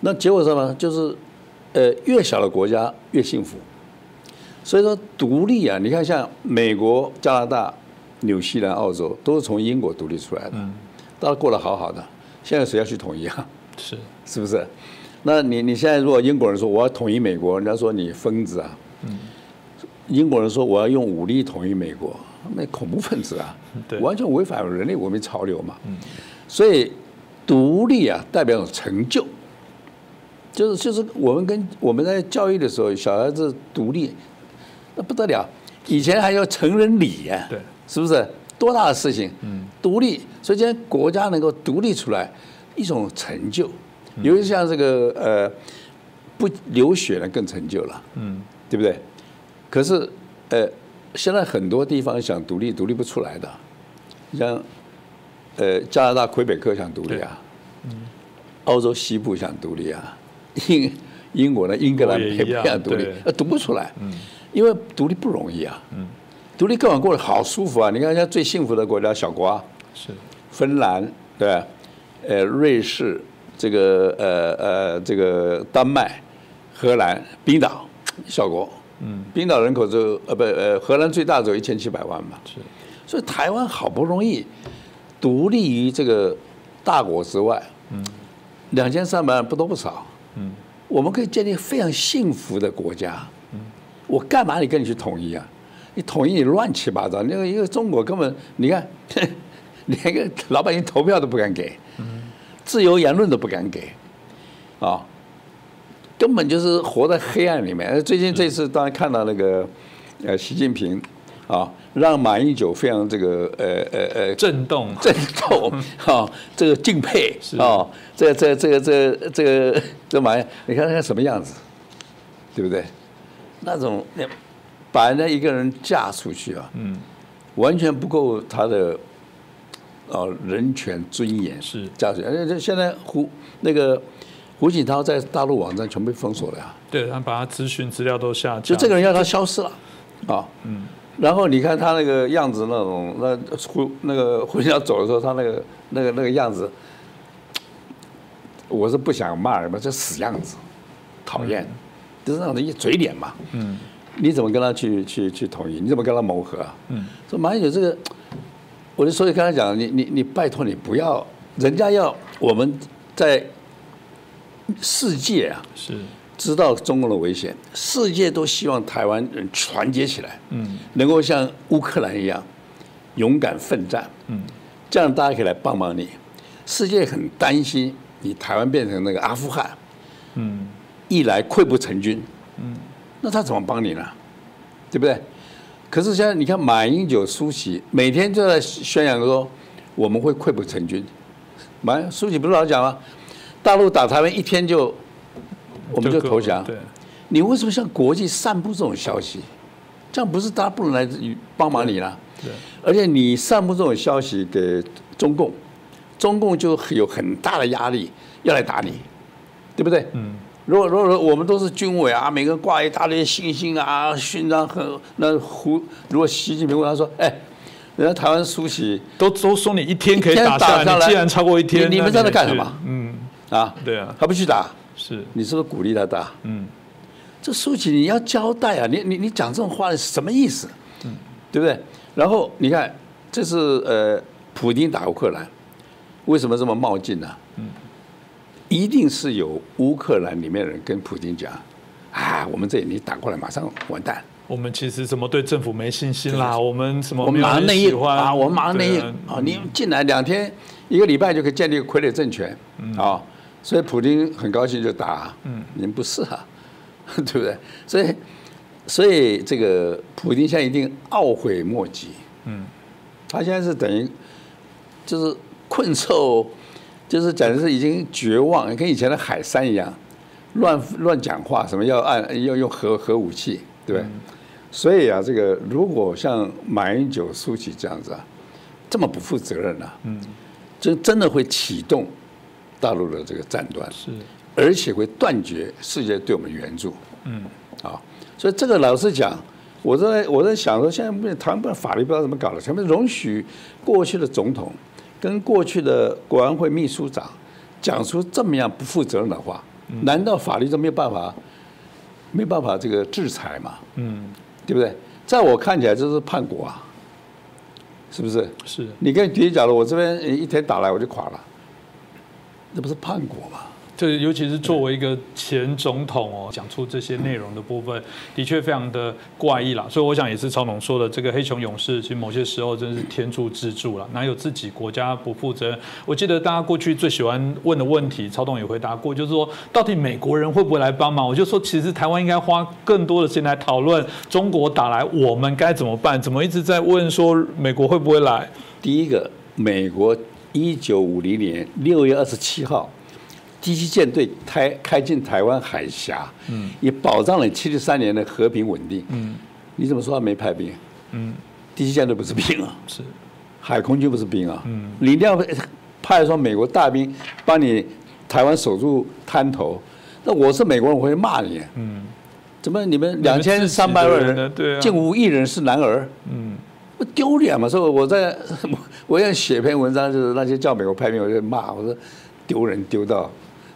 那结果什么？就是呃，越小的国家越幸福。所以说独立啊，你看像美国、加拿大、纽西兰、澳洲，都是从英国独立出来的，大家过得好好的。现在谁要去统一啊？是 是不是？那你你现在如果英国人说我要统一美国，人家说你疯子啊。英国人说我要用武力统一美国，那恐怖分子啊，完全违反人类文明潮流嘛。所以独立啊，代表成就。就是就是我们跟我们在教育的时候，小孩子独立，那不得了。以前还要成人礼呀，对，是不是多大的事情？嗯，独立，所以今天国家能够独立出来，一种成就。尤其像这个呃，不流血了更成就了，嗯，对不对？可是呃，现在很多地方想独立，独立不出来的，像呃加拿大魁北克想独立啊，嗯，澳洲西部想独立啊。英英国呢？英格兰也不想独立，呃，独不出来，因为独立不容易啊。独立更往过得好舒服啊！你看，人家最幸福的国家小国啊，是芬兰，对？呃，瑞士，这个呃呃，这个丹麦、荷兰、冰岛，小国。嗯，冰岛人口就呃不呃，荷兰最大只有一千七百万嘛。是，所以台湾好不容易独立于这个大国之外，嗯，两千三百万不多不少。嗯，我们可以建立非常幸福的国家。嗯，我干嘛你跟你去统一啊？你统一你乱七八糟，那个一个中国根本你看，连个老百姓投票都不敢给，自由言论都不敢给，啊，根本就是活在黑暗里面。最近这次当然看到那个呃习近平啊。让马英九非常这个呃呃呃震动震动 啊，这个敬佩啊，这这这个这这个这马，你看他什么样子，对不对？那种把人家一个人嫁出去啊，嗯，完全不够他的哦人权尊严是嫁出去，而且现在胡那个胡锦涛在大陆网站全被封锁了呀，对他把他资讯资料都下架，就这个人要他消失了啊，嗯。然后你看他那个样子，那种那胡那个胡锦涛走的时候，他那个那个那个样子，我是不想骂人嘛，这死样子，讨厌，就是那种一嘴脸嘛。嗯。你怎么跟他去去去统一？你怎么跟他谋和？嗯。说马英九这个，我就所以跟他讲，你你你拜托你不要，人家要我们在世界啊。是。知道中共的危险，世界都希望台湾人团结起来，嗯，能够像乌克兰一样勇敢奋战，嗯，这样大家可以来帮帮你。世界很担心你台湾变成那个阿富汗，嗯，一来溃不成军，嗯，那他怎么帮你呢？对不对？可是现在你看马英九、苏起每天就在宣扬说我们会溃不成军。马苏起不是老讲吗？大陆打台湾一天就。我们就投降。对，你为什么向国际散布这种消息？这样不是大家不能来帮忙你了？对。而且你散布这种消息给中共，中共就有很大的压力要来打你，对不对？嗯。如果如果我们都是军委啊，每个人挂一大堆信心啊、勋章和那胡，如果习近平问他说：“哎，人家台湾苏起都都说你一天可以打下来，既然超过一天，你们在那干什么？”嗯。啊。对啊。他不去打？是你是不是鼓励他打？嗯，这书记你要交代啊！你你你讲这种话是什么意思？嗯，对不对？然后你看，这是呃，普京打乌克兰，为什么这么冒进呢？嗯，一定是有乌克兰里面人跟普京讲，啊，我们这里你打过来马上完蛋。我们其实什么对政府没信心啦，我们什么我们马上内应啊，我们马上内应啊，你进来两天一个礼拜就可以建立傀儡政权啊。所以普京很高兴就打，嗯，您不是啊，对不对？所以，所以这个普京现在一定懊悔莫及，嗯，他现在是等于就是困兽，就是讲的是已经绝望，跟以前的海山一样，乱乱讲话，什么要按要用核核武器，对不对？所以啊，这个如果像马英九、苏起这样子啊，这么不负责任啊，嗯，就真的会启动。大陆的这个战端是，而且会断绝世界对我们援助。嗯，啊，所以这个老实讲，我在我在想说，现在台湾法律不知道怎么搞的，全部容许过去的总统跟过去的国安会秘书长讲出这么样不负责任的话，难道法律都没有办法没办法这个制裁嘛，嗯，对不对？在我看起来就是叛国啊，是不是？是。你跟敌人讲了，我这边一天打来我就垮了，这不是叛国吗？这尤其是作为一个前总统哦，讲出这些内容的部分，的确非常的怪异啦。所以我想也是曹总说的，这个黑熊勇士，其实某些时候真是天助自助了，哪有自己国家不负责任？我记得大家过去最喜欢问的问题，曹总也回答过，就是说到底美国人会不会来帮忙？我就说，其实台湾应该花更多的时间来讨论中国打来，我们该怎么办？怎么一直在问说美国会不会来？第一个，美国一九五零年六月二十七号。第七舰队开开进台湾海峡，嗯，也保障了七十三年的和平稳定，嗯，你怎么说他没派兵？嗯，第七舰队不是兵啊，是，海空军不是兵啊，嗯，你一定要派说美国大兵帮你台湾守住滩头，那我是美国人，我会骂你，嗯，怎么你们两千三百万人，对啊，近无一人是男儿，嗯，不丢脸嘛？所以我在我要写篇文章，就是那些叫美国派兵，我就骂，我说丢人丢到。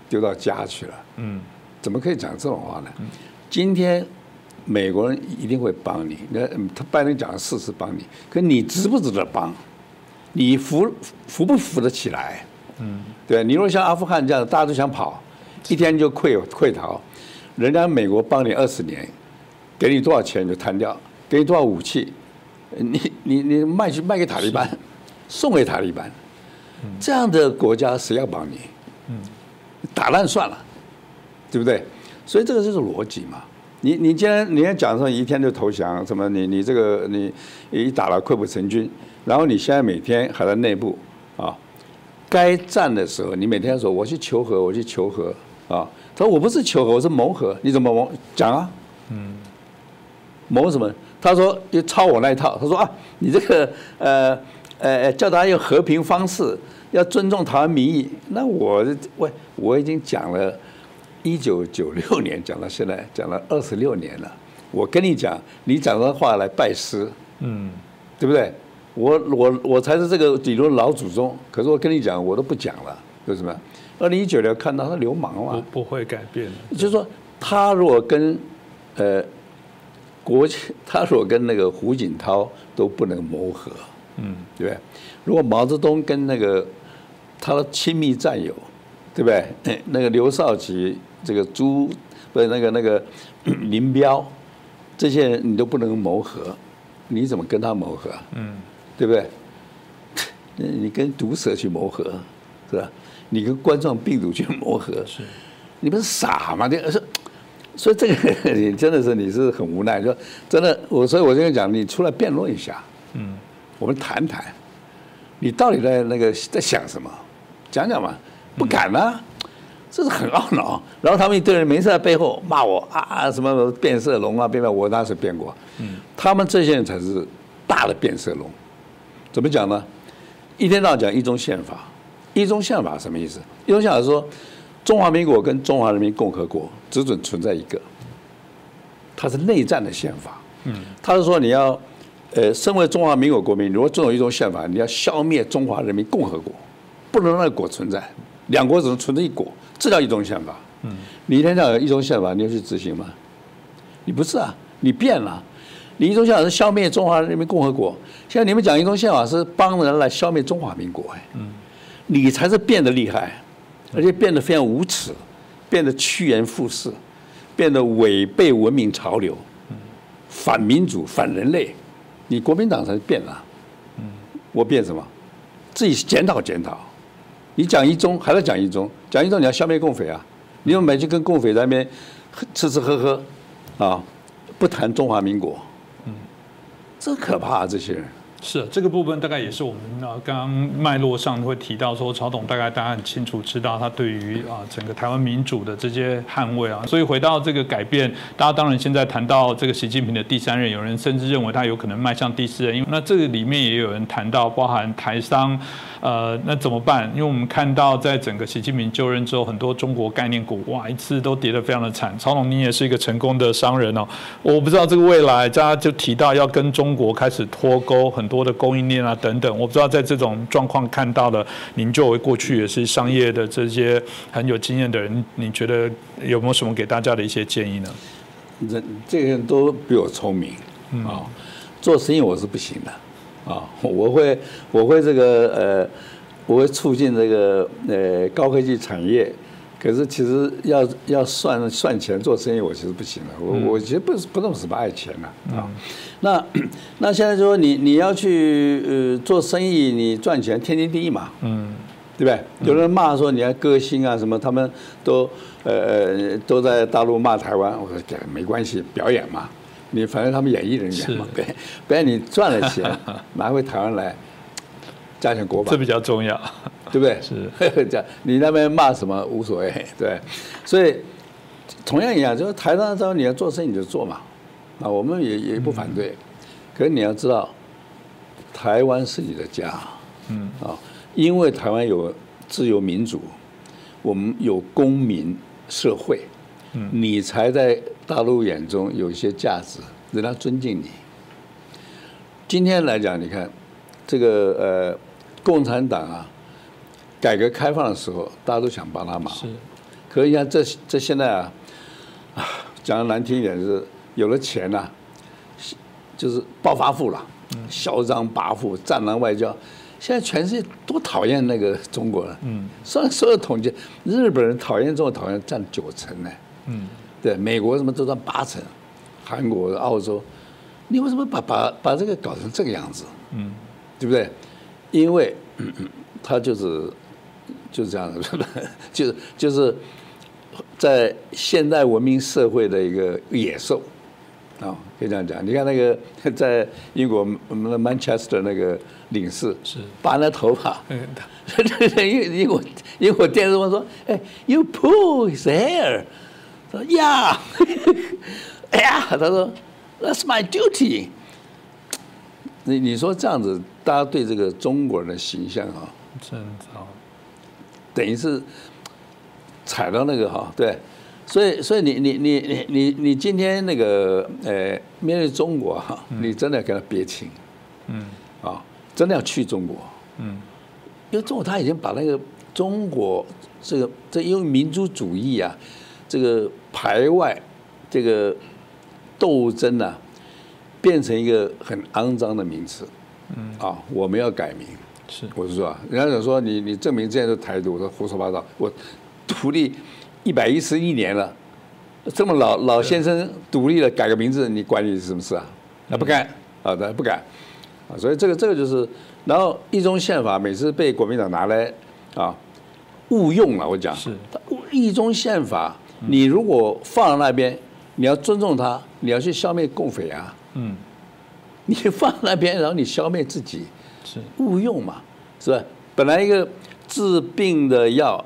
丢到家去了，嗯，怎么可以讲这种话呢？今天美国人一定会帮你，那他拜登讲了四次帮你，可你值不值得帮？你扶扶不扶得起来？嗯，对你如果像阿富汗这样，大家都想跑，一天就溃溃逃，人家美国帮你二十年，给你多少钱就摊掉，给你多少武器，你你你卖去卖给塔利班，送给塔利班，这样的国家谁要帮你？嗯。打烂算了，对不对？所以这个就是逻辑嘛。你你既然你要讲说一天就投降，什么你你这个你一打了溃不成军，然后你现在每天还在内部啊，该战的时候你每天说我去求和，我去求和啊。他说我不是求和，我是谋和。你怎么谋？讲啊，嗯，谋什么？他说就抄我那一套。他说啊，你这个呃 呃叫他用和平方式。要尊重台湾民意，那我喂，我已经讲了，一九九六年讲到现在，讲了二十六年了。我跟你讲，你讲的话来拜师，嗯，对不对？我我我才是这个理论老祖宗。可是我跟你讲，我都不讲了，为什么？二零一九年看到他流氓了，不不会改变。就是说，他如果跟呃国，他所跟那个胡锦涛都不能磨合，嗯，对不对？如果毛泽东跟那个他的亲密战友，对不对？那个刘少奇，这个朱，不是那个那个林彪，这些人你都不能谋合，你怎么跟他磨合？嗯，对不对？你跟毒蛇去磨合，是吧？你跟冠状病毒去磨合，是？你不是傻吗？这是，所以这个你真的是你是很无奈，说真的，我所以我就讲，你出来辩论一下，嗯，我们谈谈，你到底在那个在想什么？讲讲嘛，不敢呢，这是很懊恼。然后他们一堆人没事在背后骂我啊，什么变色龙啊，变变我当时变过。嗯，他们这些人才是大的变色龙。怎么讲呢？一天到晚讲一中宪法，一中宪法什么意思？一中宪法说中华民国跟中华人民共和国只准存在一个，它是内战的宪法。嗯，他是说你要呃，身为中华民国国民，如果遵守一种宪法，你要消灭中华人民共和国。不能让国存在，两国只能存在一国，这叫一种宪法。嗯，你一天到晚一种宪法，你要去执行吗？你不是啊，你变了。你一中宪法是消灭中华人民共和国，现在你们讲一中宪法是帮人来消灭中华民国，哎，嗯，你才是变得厉害，而且变得非常无耻，变得趋炎附势，变得违背文明潮流，反民主、反人类，你国民党才变了。嗯，我变什么？自己检讨检讨。你讲一中还在讲一中，讲一中你要消灭共匪啊！你要每去跟共匪在那边吃吃喝喝，啊，不谈中华民国，嗯，这可怕啊！这些人。是这个部分大概也是我们啊刚刚脉络上会提到说，曹董大概大家很清楚知道他对于啊整个台湾民主的这些捍卫啊，所以回到这个改变，大家当然现在谈到这个习近平的第三任，有人甚至认为他有可能迈向第四任，因为那这个里面也有人谈到包含台商，呃，那怎么办？因为我们看到在整个习近平就任之后，很多中国概念股哇一次都跌得非常的惨。曹龙，你也是一个成功的商人哦，我不知道这个未来，大家就提到要跟中国开始脱钩很多。的供应链啊等等，我不知道在这种状况看到了，您作为过去也是商业的这些很有经验的人，你觉得有没有什么给大家的一些建议呢？人这个人都比我聪明啊，做生意我是不行的啊，我会我会这个呃，我会促进这个呃高科技产业，可是其实要要算算钱做生意，我其实不行的，我我其实不是不那么什么爱钱的啊。那那现在就说你你要去呃做生意，你赚钱天经地义嘛，嗯，对不对？有人骂说你要歌星啊什么，他们都呃呃都在大陆骂台湾，我说这没关系，表演嘛，你反正他们演艺人员嘛，对，不然你赚了钱拿回台湾来，加强国宝这，比较重要。对不对？是 这样，你那边骂什么无所谓，对，所以同样一样，就是台上说你要做生意你就做嘛，啊，我们也也不反对，可是你要知道，台湾是你的家，嗯，啊，因为台湾有自由民主，我们有公民社会，嗯，你才在大陆眼中有一些价值，人家尊敬你。今天来讲，你看这个呃，共产党啊。改革开放的时候，大家都想帮他忙。是，可是你看这这现在啊，啊，讲的难听一点是，有了钱呐、就是暴发户了，嚣张跋扈，战狼外交。现在全世界多讨厌那个中国人。嗯。所所有统计，日本人讨厌中国讨厌占九成呢。嗯。对，美国什么都占八成，韩国、澳洲，你为什么把把把这个搞成这个样子？嗯。对不对？因为 他就是。就是这样的，就是就是在现代文明社会的一个野兽啊，可以这样讲。你看那个 在英国我们的 Manchester 那个领事是拔了头发，英英国英国电视问说：“哎，You pull his hair？” 说：“Yeah。” 哎呀，他说：“That's my duty。”你你说这样子，大家对这个中国人的形象啊，真糟。等于是踩到那个哈，对，所以所以你你你你你你今天那个呃面对中国哈，你真的要跟他别亲，嗯，啊，真的要去中国，嗯，因为中国他已经把那个中国这个这因为民族主义啊，这个排外这个斗争啊，变成一个很肮脏的名词，嗯，啊，我们要改名。是，我是说啊，人家想说你你证明这样的台独，我说胡说八道。我独立一百一十一年了，这么老老先生独立了，改个名字，你管你是什么事啊？那不敢啊，不敢啊。所以这个这个就是，然后一中宪法每次被国民党拿来啊误用了，我讲是一中宪法，你如果放在那边，你要尊重他，你要去消灭共匪啊。嗯，你放那边，然后你消灭自己。是误用嘛，是吧？本来一个治病的药，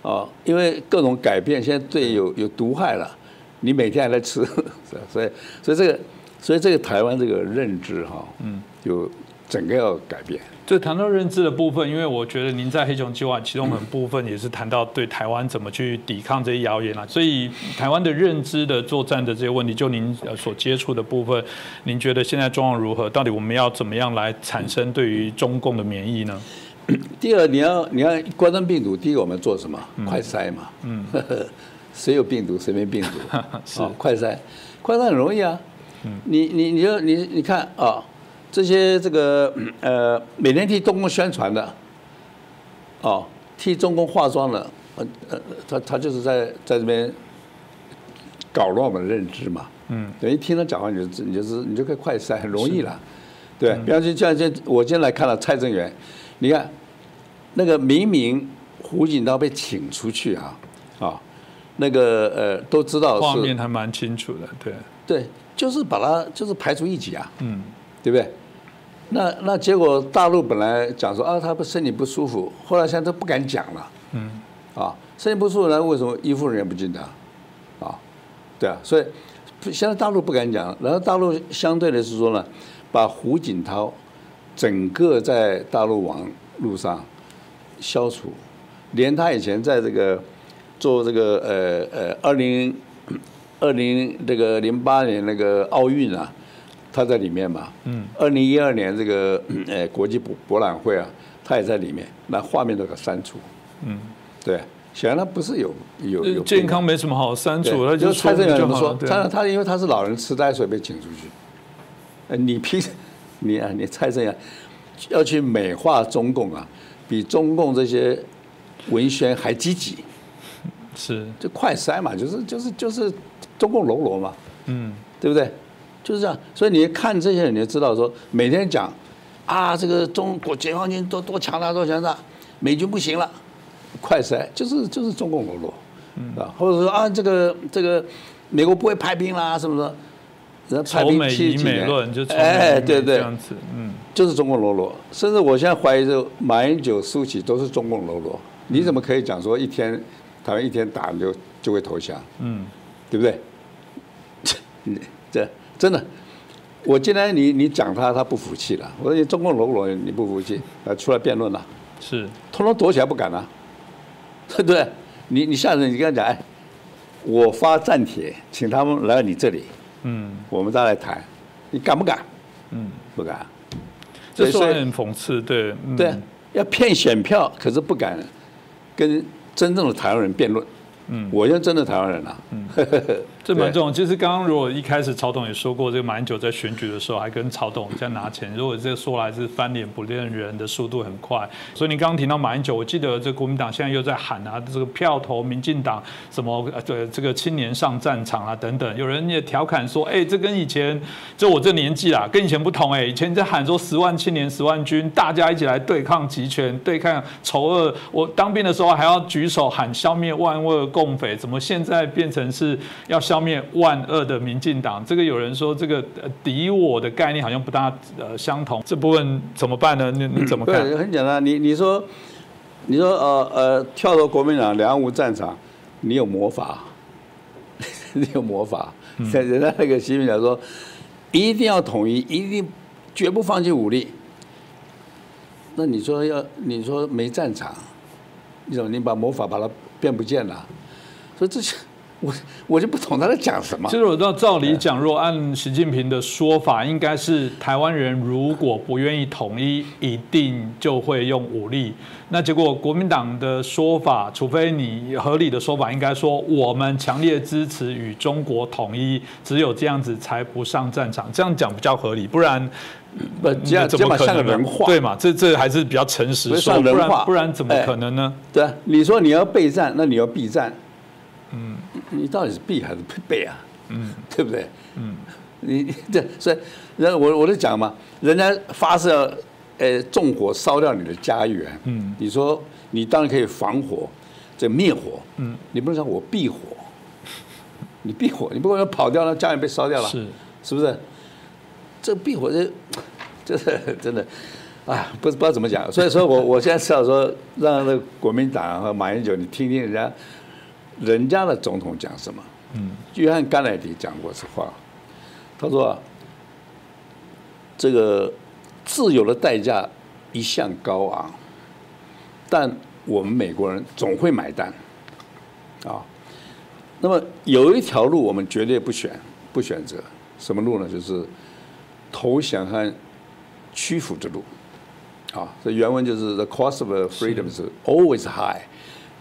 哦，因为各种改变，现在对有有毒害了，你每天还在吃？所以，所以这个，所以这个台湾这个认知哈，嗯，有整个要改变。就谈到认知的部分，因为我觉得您在黑熊计划其中很部分也是谈到对台湾怎么去抵抗这些谣言啊，所以台湾的认知的作战的这些问题，就您所接触的部分，您觉得现在状况如何？到底我们要怎么样来产生对于中共的免疫呢？第二，你要你要冠状病毒，第一个我们做什么？快筛嘛。嗯。谁有病毒，谁没病毒？是快筛，快筛很容易啊。嗯。你你你就你你看啊。这些这个呃，每天替中共宣传的，哦，替中共化妆的，呃呃，他他就是在在这边搞乱我们的认知嘛。嗯。等于听他讲话，你就你就是你就可以快筛，很容易了。对，比方说像这，我今天来看了蔡正元，你看那个明明胡锦涛被请出去啊，啊，那个呃都知道画面还蛮清楚的，对。对，就是把他就是排除异己啊。嗯。对不对？那那结果大陆本来讲说啊，他不身体不舒服，后来现在都不敢讲了。嗯。啊，身体不舒服，那为什么医护人员不进的？啊，对啊，所以现在大陆不敢讲，然后大陆相对的是说呢，把胡锦涛整个在大陆网路上消除，连他以前在这个做这个呃呃二零二零这个零八年那个奥运啊。他在里面嘛，嗯，二零一二年这个呃国际博博览会啊，他也在里面，那画面都给删除，嗯，对，显然他不是有有有健康没什么好删除，他就蔡正元怎么说？他他因为他是老人痴呆，所以被请出去。呃，你凭 你啊，你蔡正元要去美化中共啊，比中共这些文宣还积极。是，就快筛嘛，就是就是就是中共喽啰嘛，嗯，对不对？就是这样，所以你看这些人，你就知道说，每天讲啊，这个中国解放军多多强大，多强大，美军不行了，快筛就是就是中共喽啰，啊，或者说啊，这个这个美国不会派兵啦，什么的，人家派兵七几年，哎，对对，这样子，嗯，就是中共喽啰，甚至我现在怀疑，这马英九、苏起都是中共喽啰，你怎么可以讲说一天？台湾一天打就就会投降，嗯，对不对？这 真的，我今天你你讲他，他不服气了。我说你中共喽啰，你不服气，啊，出来辩论了，是，通通躲起来不敢了，对 不对？你你下次你跟他讲，哎，我发战帖，请他们来到你这里，嗯，我们再来谈，你敢不敢？嗯，不敢。这是很讽刺，对对，要骗选票，可是不敢跟。真正的台湾人辩论，嗯，我是真的台湾人啊，嗯，这蛮重要。其实刚刚如果一开始曹董也说过，这个马英九在选举的时候还跟曹董在拿钱，如果这说来是翻脸不认人的速度很快。所以你刚刚提到马英九，我记得这国民党现在又在喊啊，这个票投民进党什么呃，对这个青年上战场啊等等。有人也调侃说，哎，这跟以前就我这年纪啦，跟以前不同哎，以前在喊说十万青年十万军，大家一起来对抗集权，对抗丑恶。我当兵的时候还要举。手喊消灭万恶共匪，怎么现在变成是要消灭万恶的民进党？这个有人说，这个敌我的概念好像不大呃相同。这部分怎么办呢？你你怎么看？很简单，你你说你说呃呃跳到国民党两无战场，你有魔法，你有魔法。在人家那个习近平说，一定要统一，一定绝不放弃武力。那你说要你说没战场？你怎么你把魔法把它变不见了？所以这些我我就不懂他在讲什么。其实我知道，照理讲，若按习近平的说法，应该是台湾人如果不愿意统一，一定就会用武力。那结果国民党的说法，除非你合理的说法，应该说我们强烈支持与中国统一，只有这样子才不上战场。这样讲比较合理，不然。不，这样怎么像个人话？对嘛？这这还是比较诚实，说人话，不然怎么可能呢？对，你说你要备战，那你要避战，嗯，你到底是避还是备啊？嗯，对不对？嗯，你 这所以，人我我就讲嘛，人家发射，呃，纵火烧掉你的家园，嗯，你说你当然可以防火，这灭火，嗯，你不能说我避火，你避火，你不能跑掉了，家园被烧掉了，是是不是？这避火这，这是真的，啊，不不知道怎么讲。所以说我我现在是要说，让那国民党和马英九，你听听人家，人家的总统讲什么。嗯。约翰甘乃迪讲过这话，他说：“这个自由的代价一向高昂，但我们美国人总会买单。”啊，那么有一条路我们绝对不选，不选择什么路呢？就是。投降和屈服之路，啊，这原文就是 The cost of freedom is always high,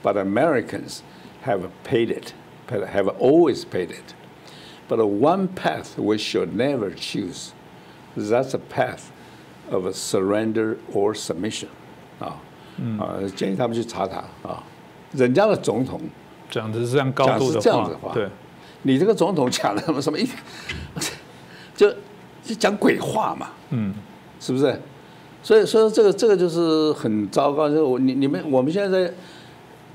but Americans have paid it, have always paid it. But one path we should never choose, that's a path of surrender or submission. 啊，啊，建议他们去查查啊，人家的总统讲的是这样高度的话，对，你这个总统讲的什么什么意就。就讲鬼话嘛，嗯，是不是？所以说这个这个就是很糟糕。就我你你们我们现在在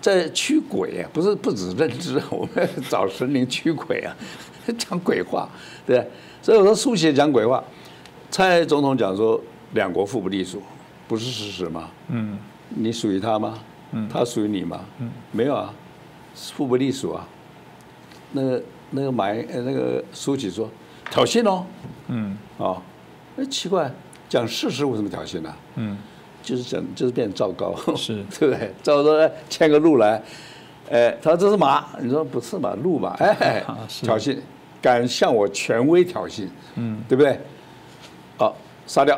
在驱鬼啊，不是不止认知，我们找神灵驱鬼啊，讲鬼话，对所以我说书写讲鬼话，蔡总统讲说两国互不隶属，不是事实吗？嗯，你属于他吗？嗯，他属于你吗？嗯，没有啊，互不隶属啊。那个那个买呃那个书记说。挑衅哦，嗯，哦，哎，奇怪，讲事实为什么挑衅呢？嗯，就是讲，就是变糟糕，是，对不对？赵说牵个鹿来，哎，他说这是马，你说不是马，鹿嘛，哎，挑衅，敢向我权威挑衅，嗯，对不对？哦，杀掉，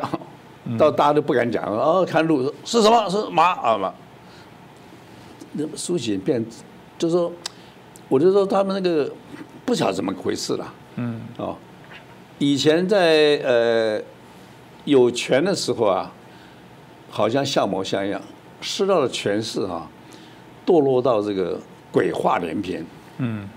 到大家都不敢讲。了，哦，看鹿是什么？是马。啊马，那苏醒变，就说，我就说他们那个不晓得怎么回事了。嗯。哦，以前在呃有权的时候啊，好像像模像样，失到了权势啊，堕落到这个鬼话连篇。嗯。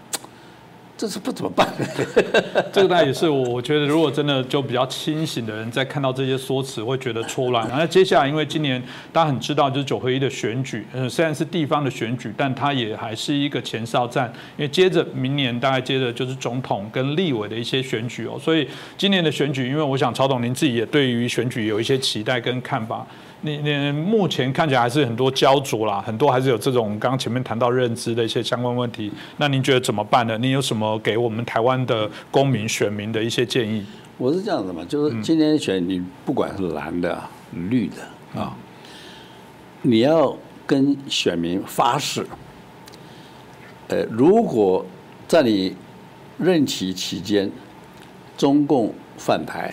这是不怎么办？这个大概也是我我觉得，如果真的就比较清醒的人，在看到这些说辞，会觉得错乱。那接下来，因为今年大家很知道，就是九合一的选举，呃，虽然是地方的选举，但它也还是一个前哨战。因为接着明年大概接着就是总统跟立委的一些选举哦，所以今年的选举，因为我想曹董您自己也对于选举有一些期待跟看法。你你目前看起来还是很多焦灼啦，很多还是有这种刚刚前面谈到认知的一些相关问题。那您觉得怎么办呢？你有什么给我们台湾的公民选民的一些建议？我是这样子嘛，就是今天选你不管是蓝的、绿的啊，你要跟选民发誓，呃，如果在你任期期间中共犯台，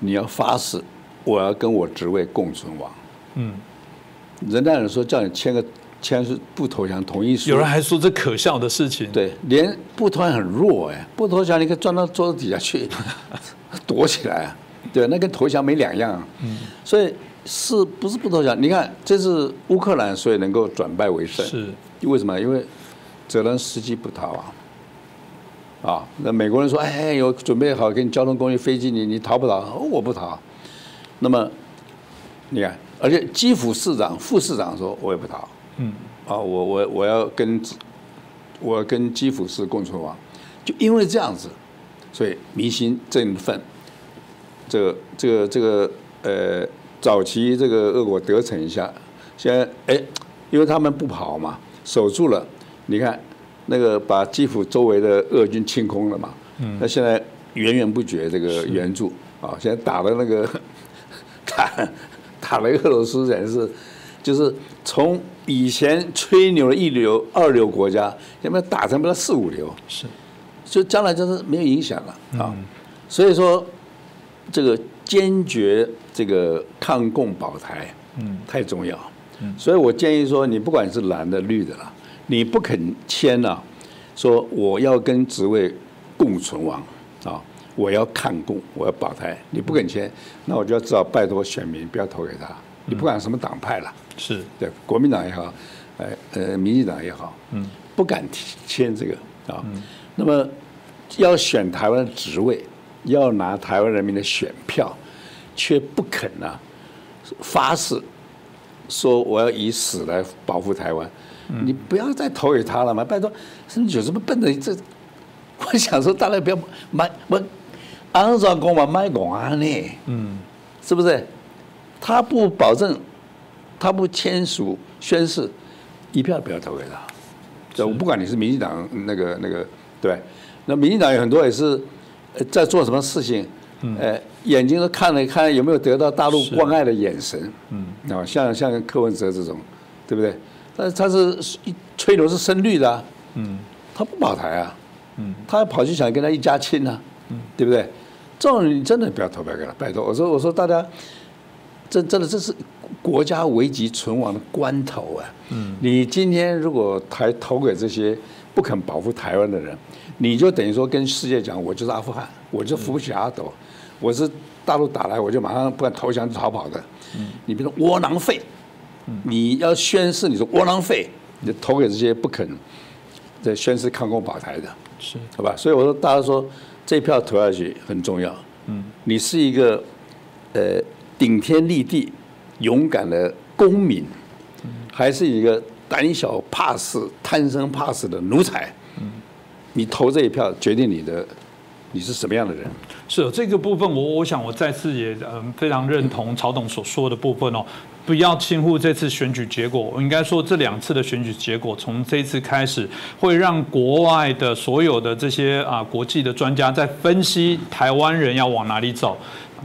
你要发誓。我要跟我职位共存亡。嗯，人大人说叫你签个签是不投降同意书。有人还说这可笑的事情。对，连不投降很弱哎，不投降你可以钻到桌子底下去 躲起来啊。对，那跟投降没两样。嗯，所以是不是不投降？你看这是乌克兰，所以能够转败为胜。是，为什么？因为泽连斯基不逃啊。啊，那美国人说，哎，有准备好给你交通工具、飞机，你你逃不逃？我不逃。那么，你看，而且基辅市长、副市长说：“我也不逃。”嗯，啊，我我我要跟，我要跟基辅市共存亡。就因为这样子，所以民心振奋。这个这个这个呃，早期这个俄国得逞一下，现在哎，因为他们不跑嘛，守住了。你看那个把基辅周围的俄军清空了嘛。嗯。那现在源源不绝这个援助啊，现在打的那个。打 打了俄罗斯人是，就是从以前吹牛的一流、二流国家，有没有打成不了四五流？是，就将来就是没有影响了啊。所以说，这个坚决这个抗共保台，嗯，太重要。嗯，所以我建议说，你不管是蓝的、绿的了，你不肯签呢，说我要跟职位共存亡啊。我要抗共，我要保台，你不肯签，那我就要只好拜托选民不要投给他。你不管什么党派了，是对国民党也好，呃呃，民进党也好，嗯，不敢签这个啊。那么要选台湾的职位，要拿台湾人民的选票，却不肯呢发誓说我要以死来保护台湾。你不要再投给他了嘛，拜托，甚至有什么笨的？这 我想说，大家不要买我。安装公嘛卖公安呢？嗯，是不是？他不保证，他不签署宣誓，一票不要投给他。我不管你是民进党那个那个，对，那民进党有很多也是在做什么事情，呃，眼睛都看了看有没有得到大陆关爱的眼神。嗯，啊，像像柯文哲这种，对不对？但是他是吹牛是深绿的，嗯，他不保台啊，嗯，他跑去想跟他一家亲啊，嗯，对不对？这种人真的不要投票给他，拜托！我说，我说大家，这真的这是国家危急存亡的关头啊！嗯，你今天如果台投给这些不肯保护台湾的人，你就等于说跟世界讲，我就是阿富汗，我就扶不起阿斗，我是大陆打来，我就马上不敢投降逃跑的。嗯，你变成窝囊废，你要宣誓，你说窝囊废，你就投给这些不肯在宣誓抗共保台的，是好吧？所以我说，大家说。这票投下去很重要。嗯，你是一个呃顶天立地、勇敢的公民，还是一个胆小怕事、贪生怕死的奴才？嗯，你投这一票，决定你的你是什么样的人。是这个部分，我我想我再次也嗯非常认同曹董所说的部分哦。不要轻忽这次选举结果。我应该说，这两次的选举结果，从这次开始，会让国外的所有的这些啊国际的专家在分析台湾人要往哪里走。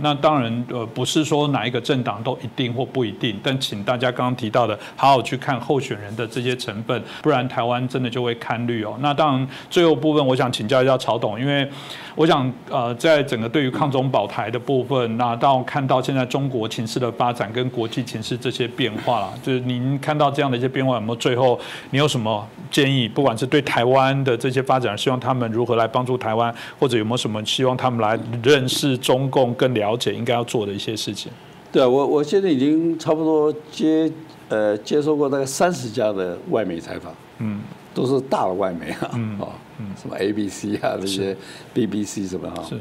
那当然，呃，不是说哪一个政党都一定或不一定，但请大家刚刚提到的，好好去看候选人的这些成分，不然台湾真的就会看绿哦。那当然，最后部分我想请教一下曹董，因为我想，呃，在整个对于抗中保台的部分，那到看到现在中国情势的发展跟国际情势这些变化了，就是您看到这样的一些变化，有没有最后你有什么建议？不管是对台湾的这些发展，希望他们如何来帮助台湾，或者有没有什么希望他们来认识中共、更了解应该要做的一些事情？对啊，我我现在已经差不多接呃接受过大概三十家的外媒采访，嗯，都是大的外媒啊，哦。什么 ABC 啊，这些 BBC 什么哈？是。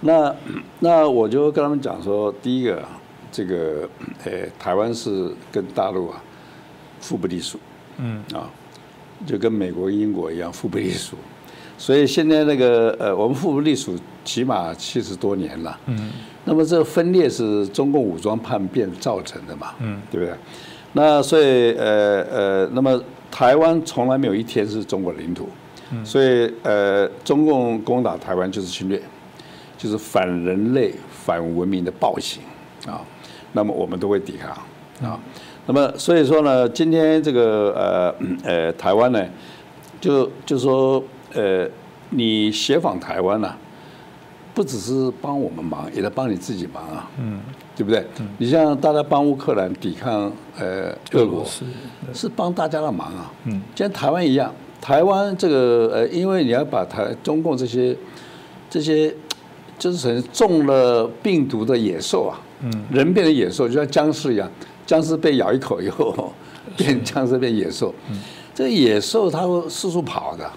那那我就跟他们讲说，第一个，这个呃，台湾是跟大陆啊，互不隶属。嗯。啊，就跟美国、英国一样互不隶属。所以现在那个呃，我们互不隶属起码七十多年了。嗯。那么这分裂是中共武装叛变造成的嘛？嗯。对不对？那所以呃呃，那么台湾从来没有一天是中国领土。所以，呃，中共攻打台湾就是侵略，就是反人类、反文明的暴行啊。那么我们都会抵抗啊。那么所以说呢，今天这个呃呃台湾呢，就就说呃，你协访台湾呢，不只是帮我们忙，也在帮你自己忙啊。嗯，对不对？你像大家帮乌克兰抵抗呃俄国，是帮大家的忙啊。嗯，像台湾一样。台湾这个呃，因为你要把台中共这些这些，就是成中了病毒的野兽啊，嗯，人变成野兽，就像僵尸一样，僵尸被咬一口以后 变僵尸变野兽，嗯，这野兽它会四处跑的，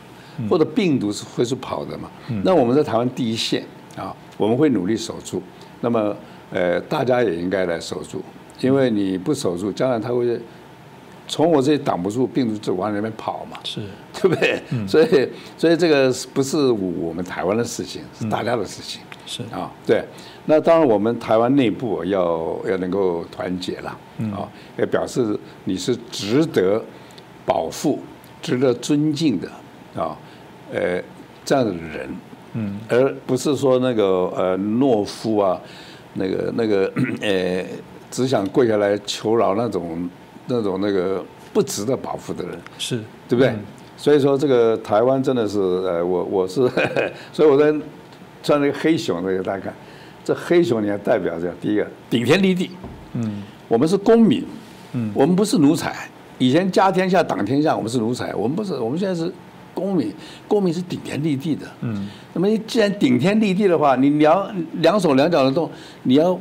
或者病毒是会是跑的嘛，那我们在台湾第一线啊，我们会努力守住，那么呃，大家也应该来守住，因为你不守住，将来他会。从我这里挡不住病毒就往那边跑嘛，是，对不对？所以，所以这个不是我们台湾的事情，是大家的事情。是。啊，对。那当然，我们台湾内部要要能够团结了，啊，要表示你是值得保护、值得尊敬的啊，呃，这样的人，嗯，而不是说那个呃懦夫啊，那个那个 呃，只想跪下来求饶那种。那种那个不值得保护的人，是对不对？所以说这个台湾真的是，呃，我我是，所以我在穿那个黑熊那个大家看，这黑熊你要代表着第一个顶天立地，嗯，我们是公民，嗯，我们不是奴才。以前家天下党天下，我们是奴才，我们不是，我们现在是公民，公民是顶天立地的，嗯。那么你既然顶天立地的话，你两两手两脚的动，你要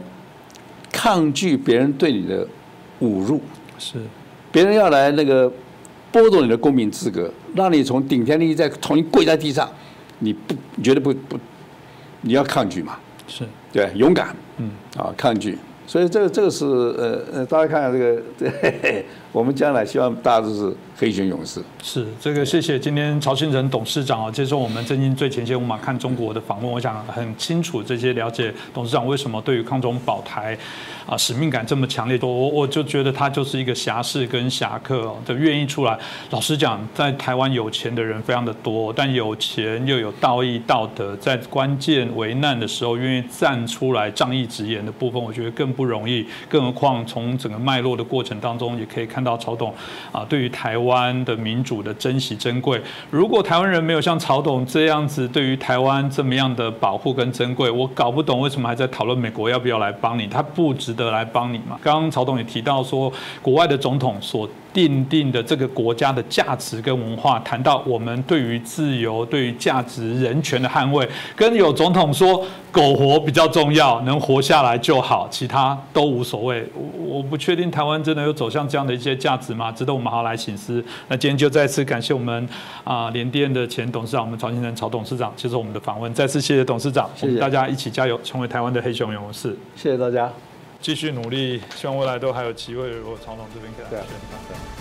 抗拒别人对你的侮辱。是，别人要来那个剥夺你的公民资格，让你从顶天立地再重新跪在地上，你不绝对不不，你要抗拒嘛？是，对，勇敢，嗯，啊，抗拒。所以这个这个是呃呃，大家看看这个，这 我们将来希望大家都是黑熊勇士。是这个，谢谢今天曹新成董事长啊接受我们震惊最前线无马看中国的访问，我想很清楚这些了解董事长为什么对于抗中保台啊使命感这么强烈。我我就觉得他就是一个侠士跟侠客哦，就愿意出来。老实讲，在台湾有钱的人非常的多，但有钱又有道义道德，在关键危难的时候愿意站出来仗义直言的部分，我觉得更。不容易，更何况从整个脉络的过程当中，也可以看看到曹董啊，对于台湾的民主的珍惜珍贵。如果台湾人没有像曹董这样子，对于台湾这么样的保护跟珍贵，我搞不懂为什么还在讨论美国要不要来帮你，他不值得来帮你吗？刚刚曹董也提到说，国外的总统所。定定的这个国家的价值跟文化，谈到我们对于自由、对于价值、人权的捍卫，跟有总统说苟活比较重要，能活下来就好，其他都无所谓。我我不确定台湾真的有走向这样的一些价值吗？值得我们好好来醒思。那今天就再次感谢我们啊联电的前董事长，我们曹先生曹董事长接受我们的访问。再次谢谢董事长，谢谢大家一起加油，成为台湾的黑熊勇士。谢谢大家。继续努力，希望未来都还有机会。如果曹总这边给大家宣传。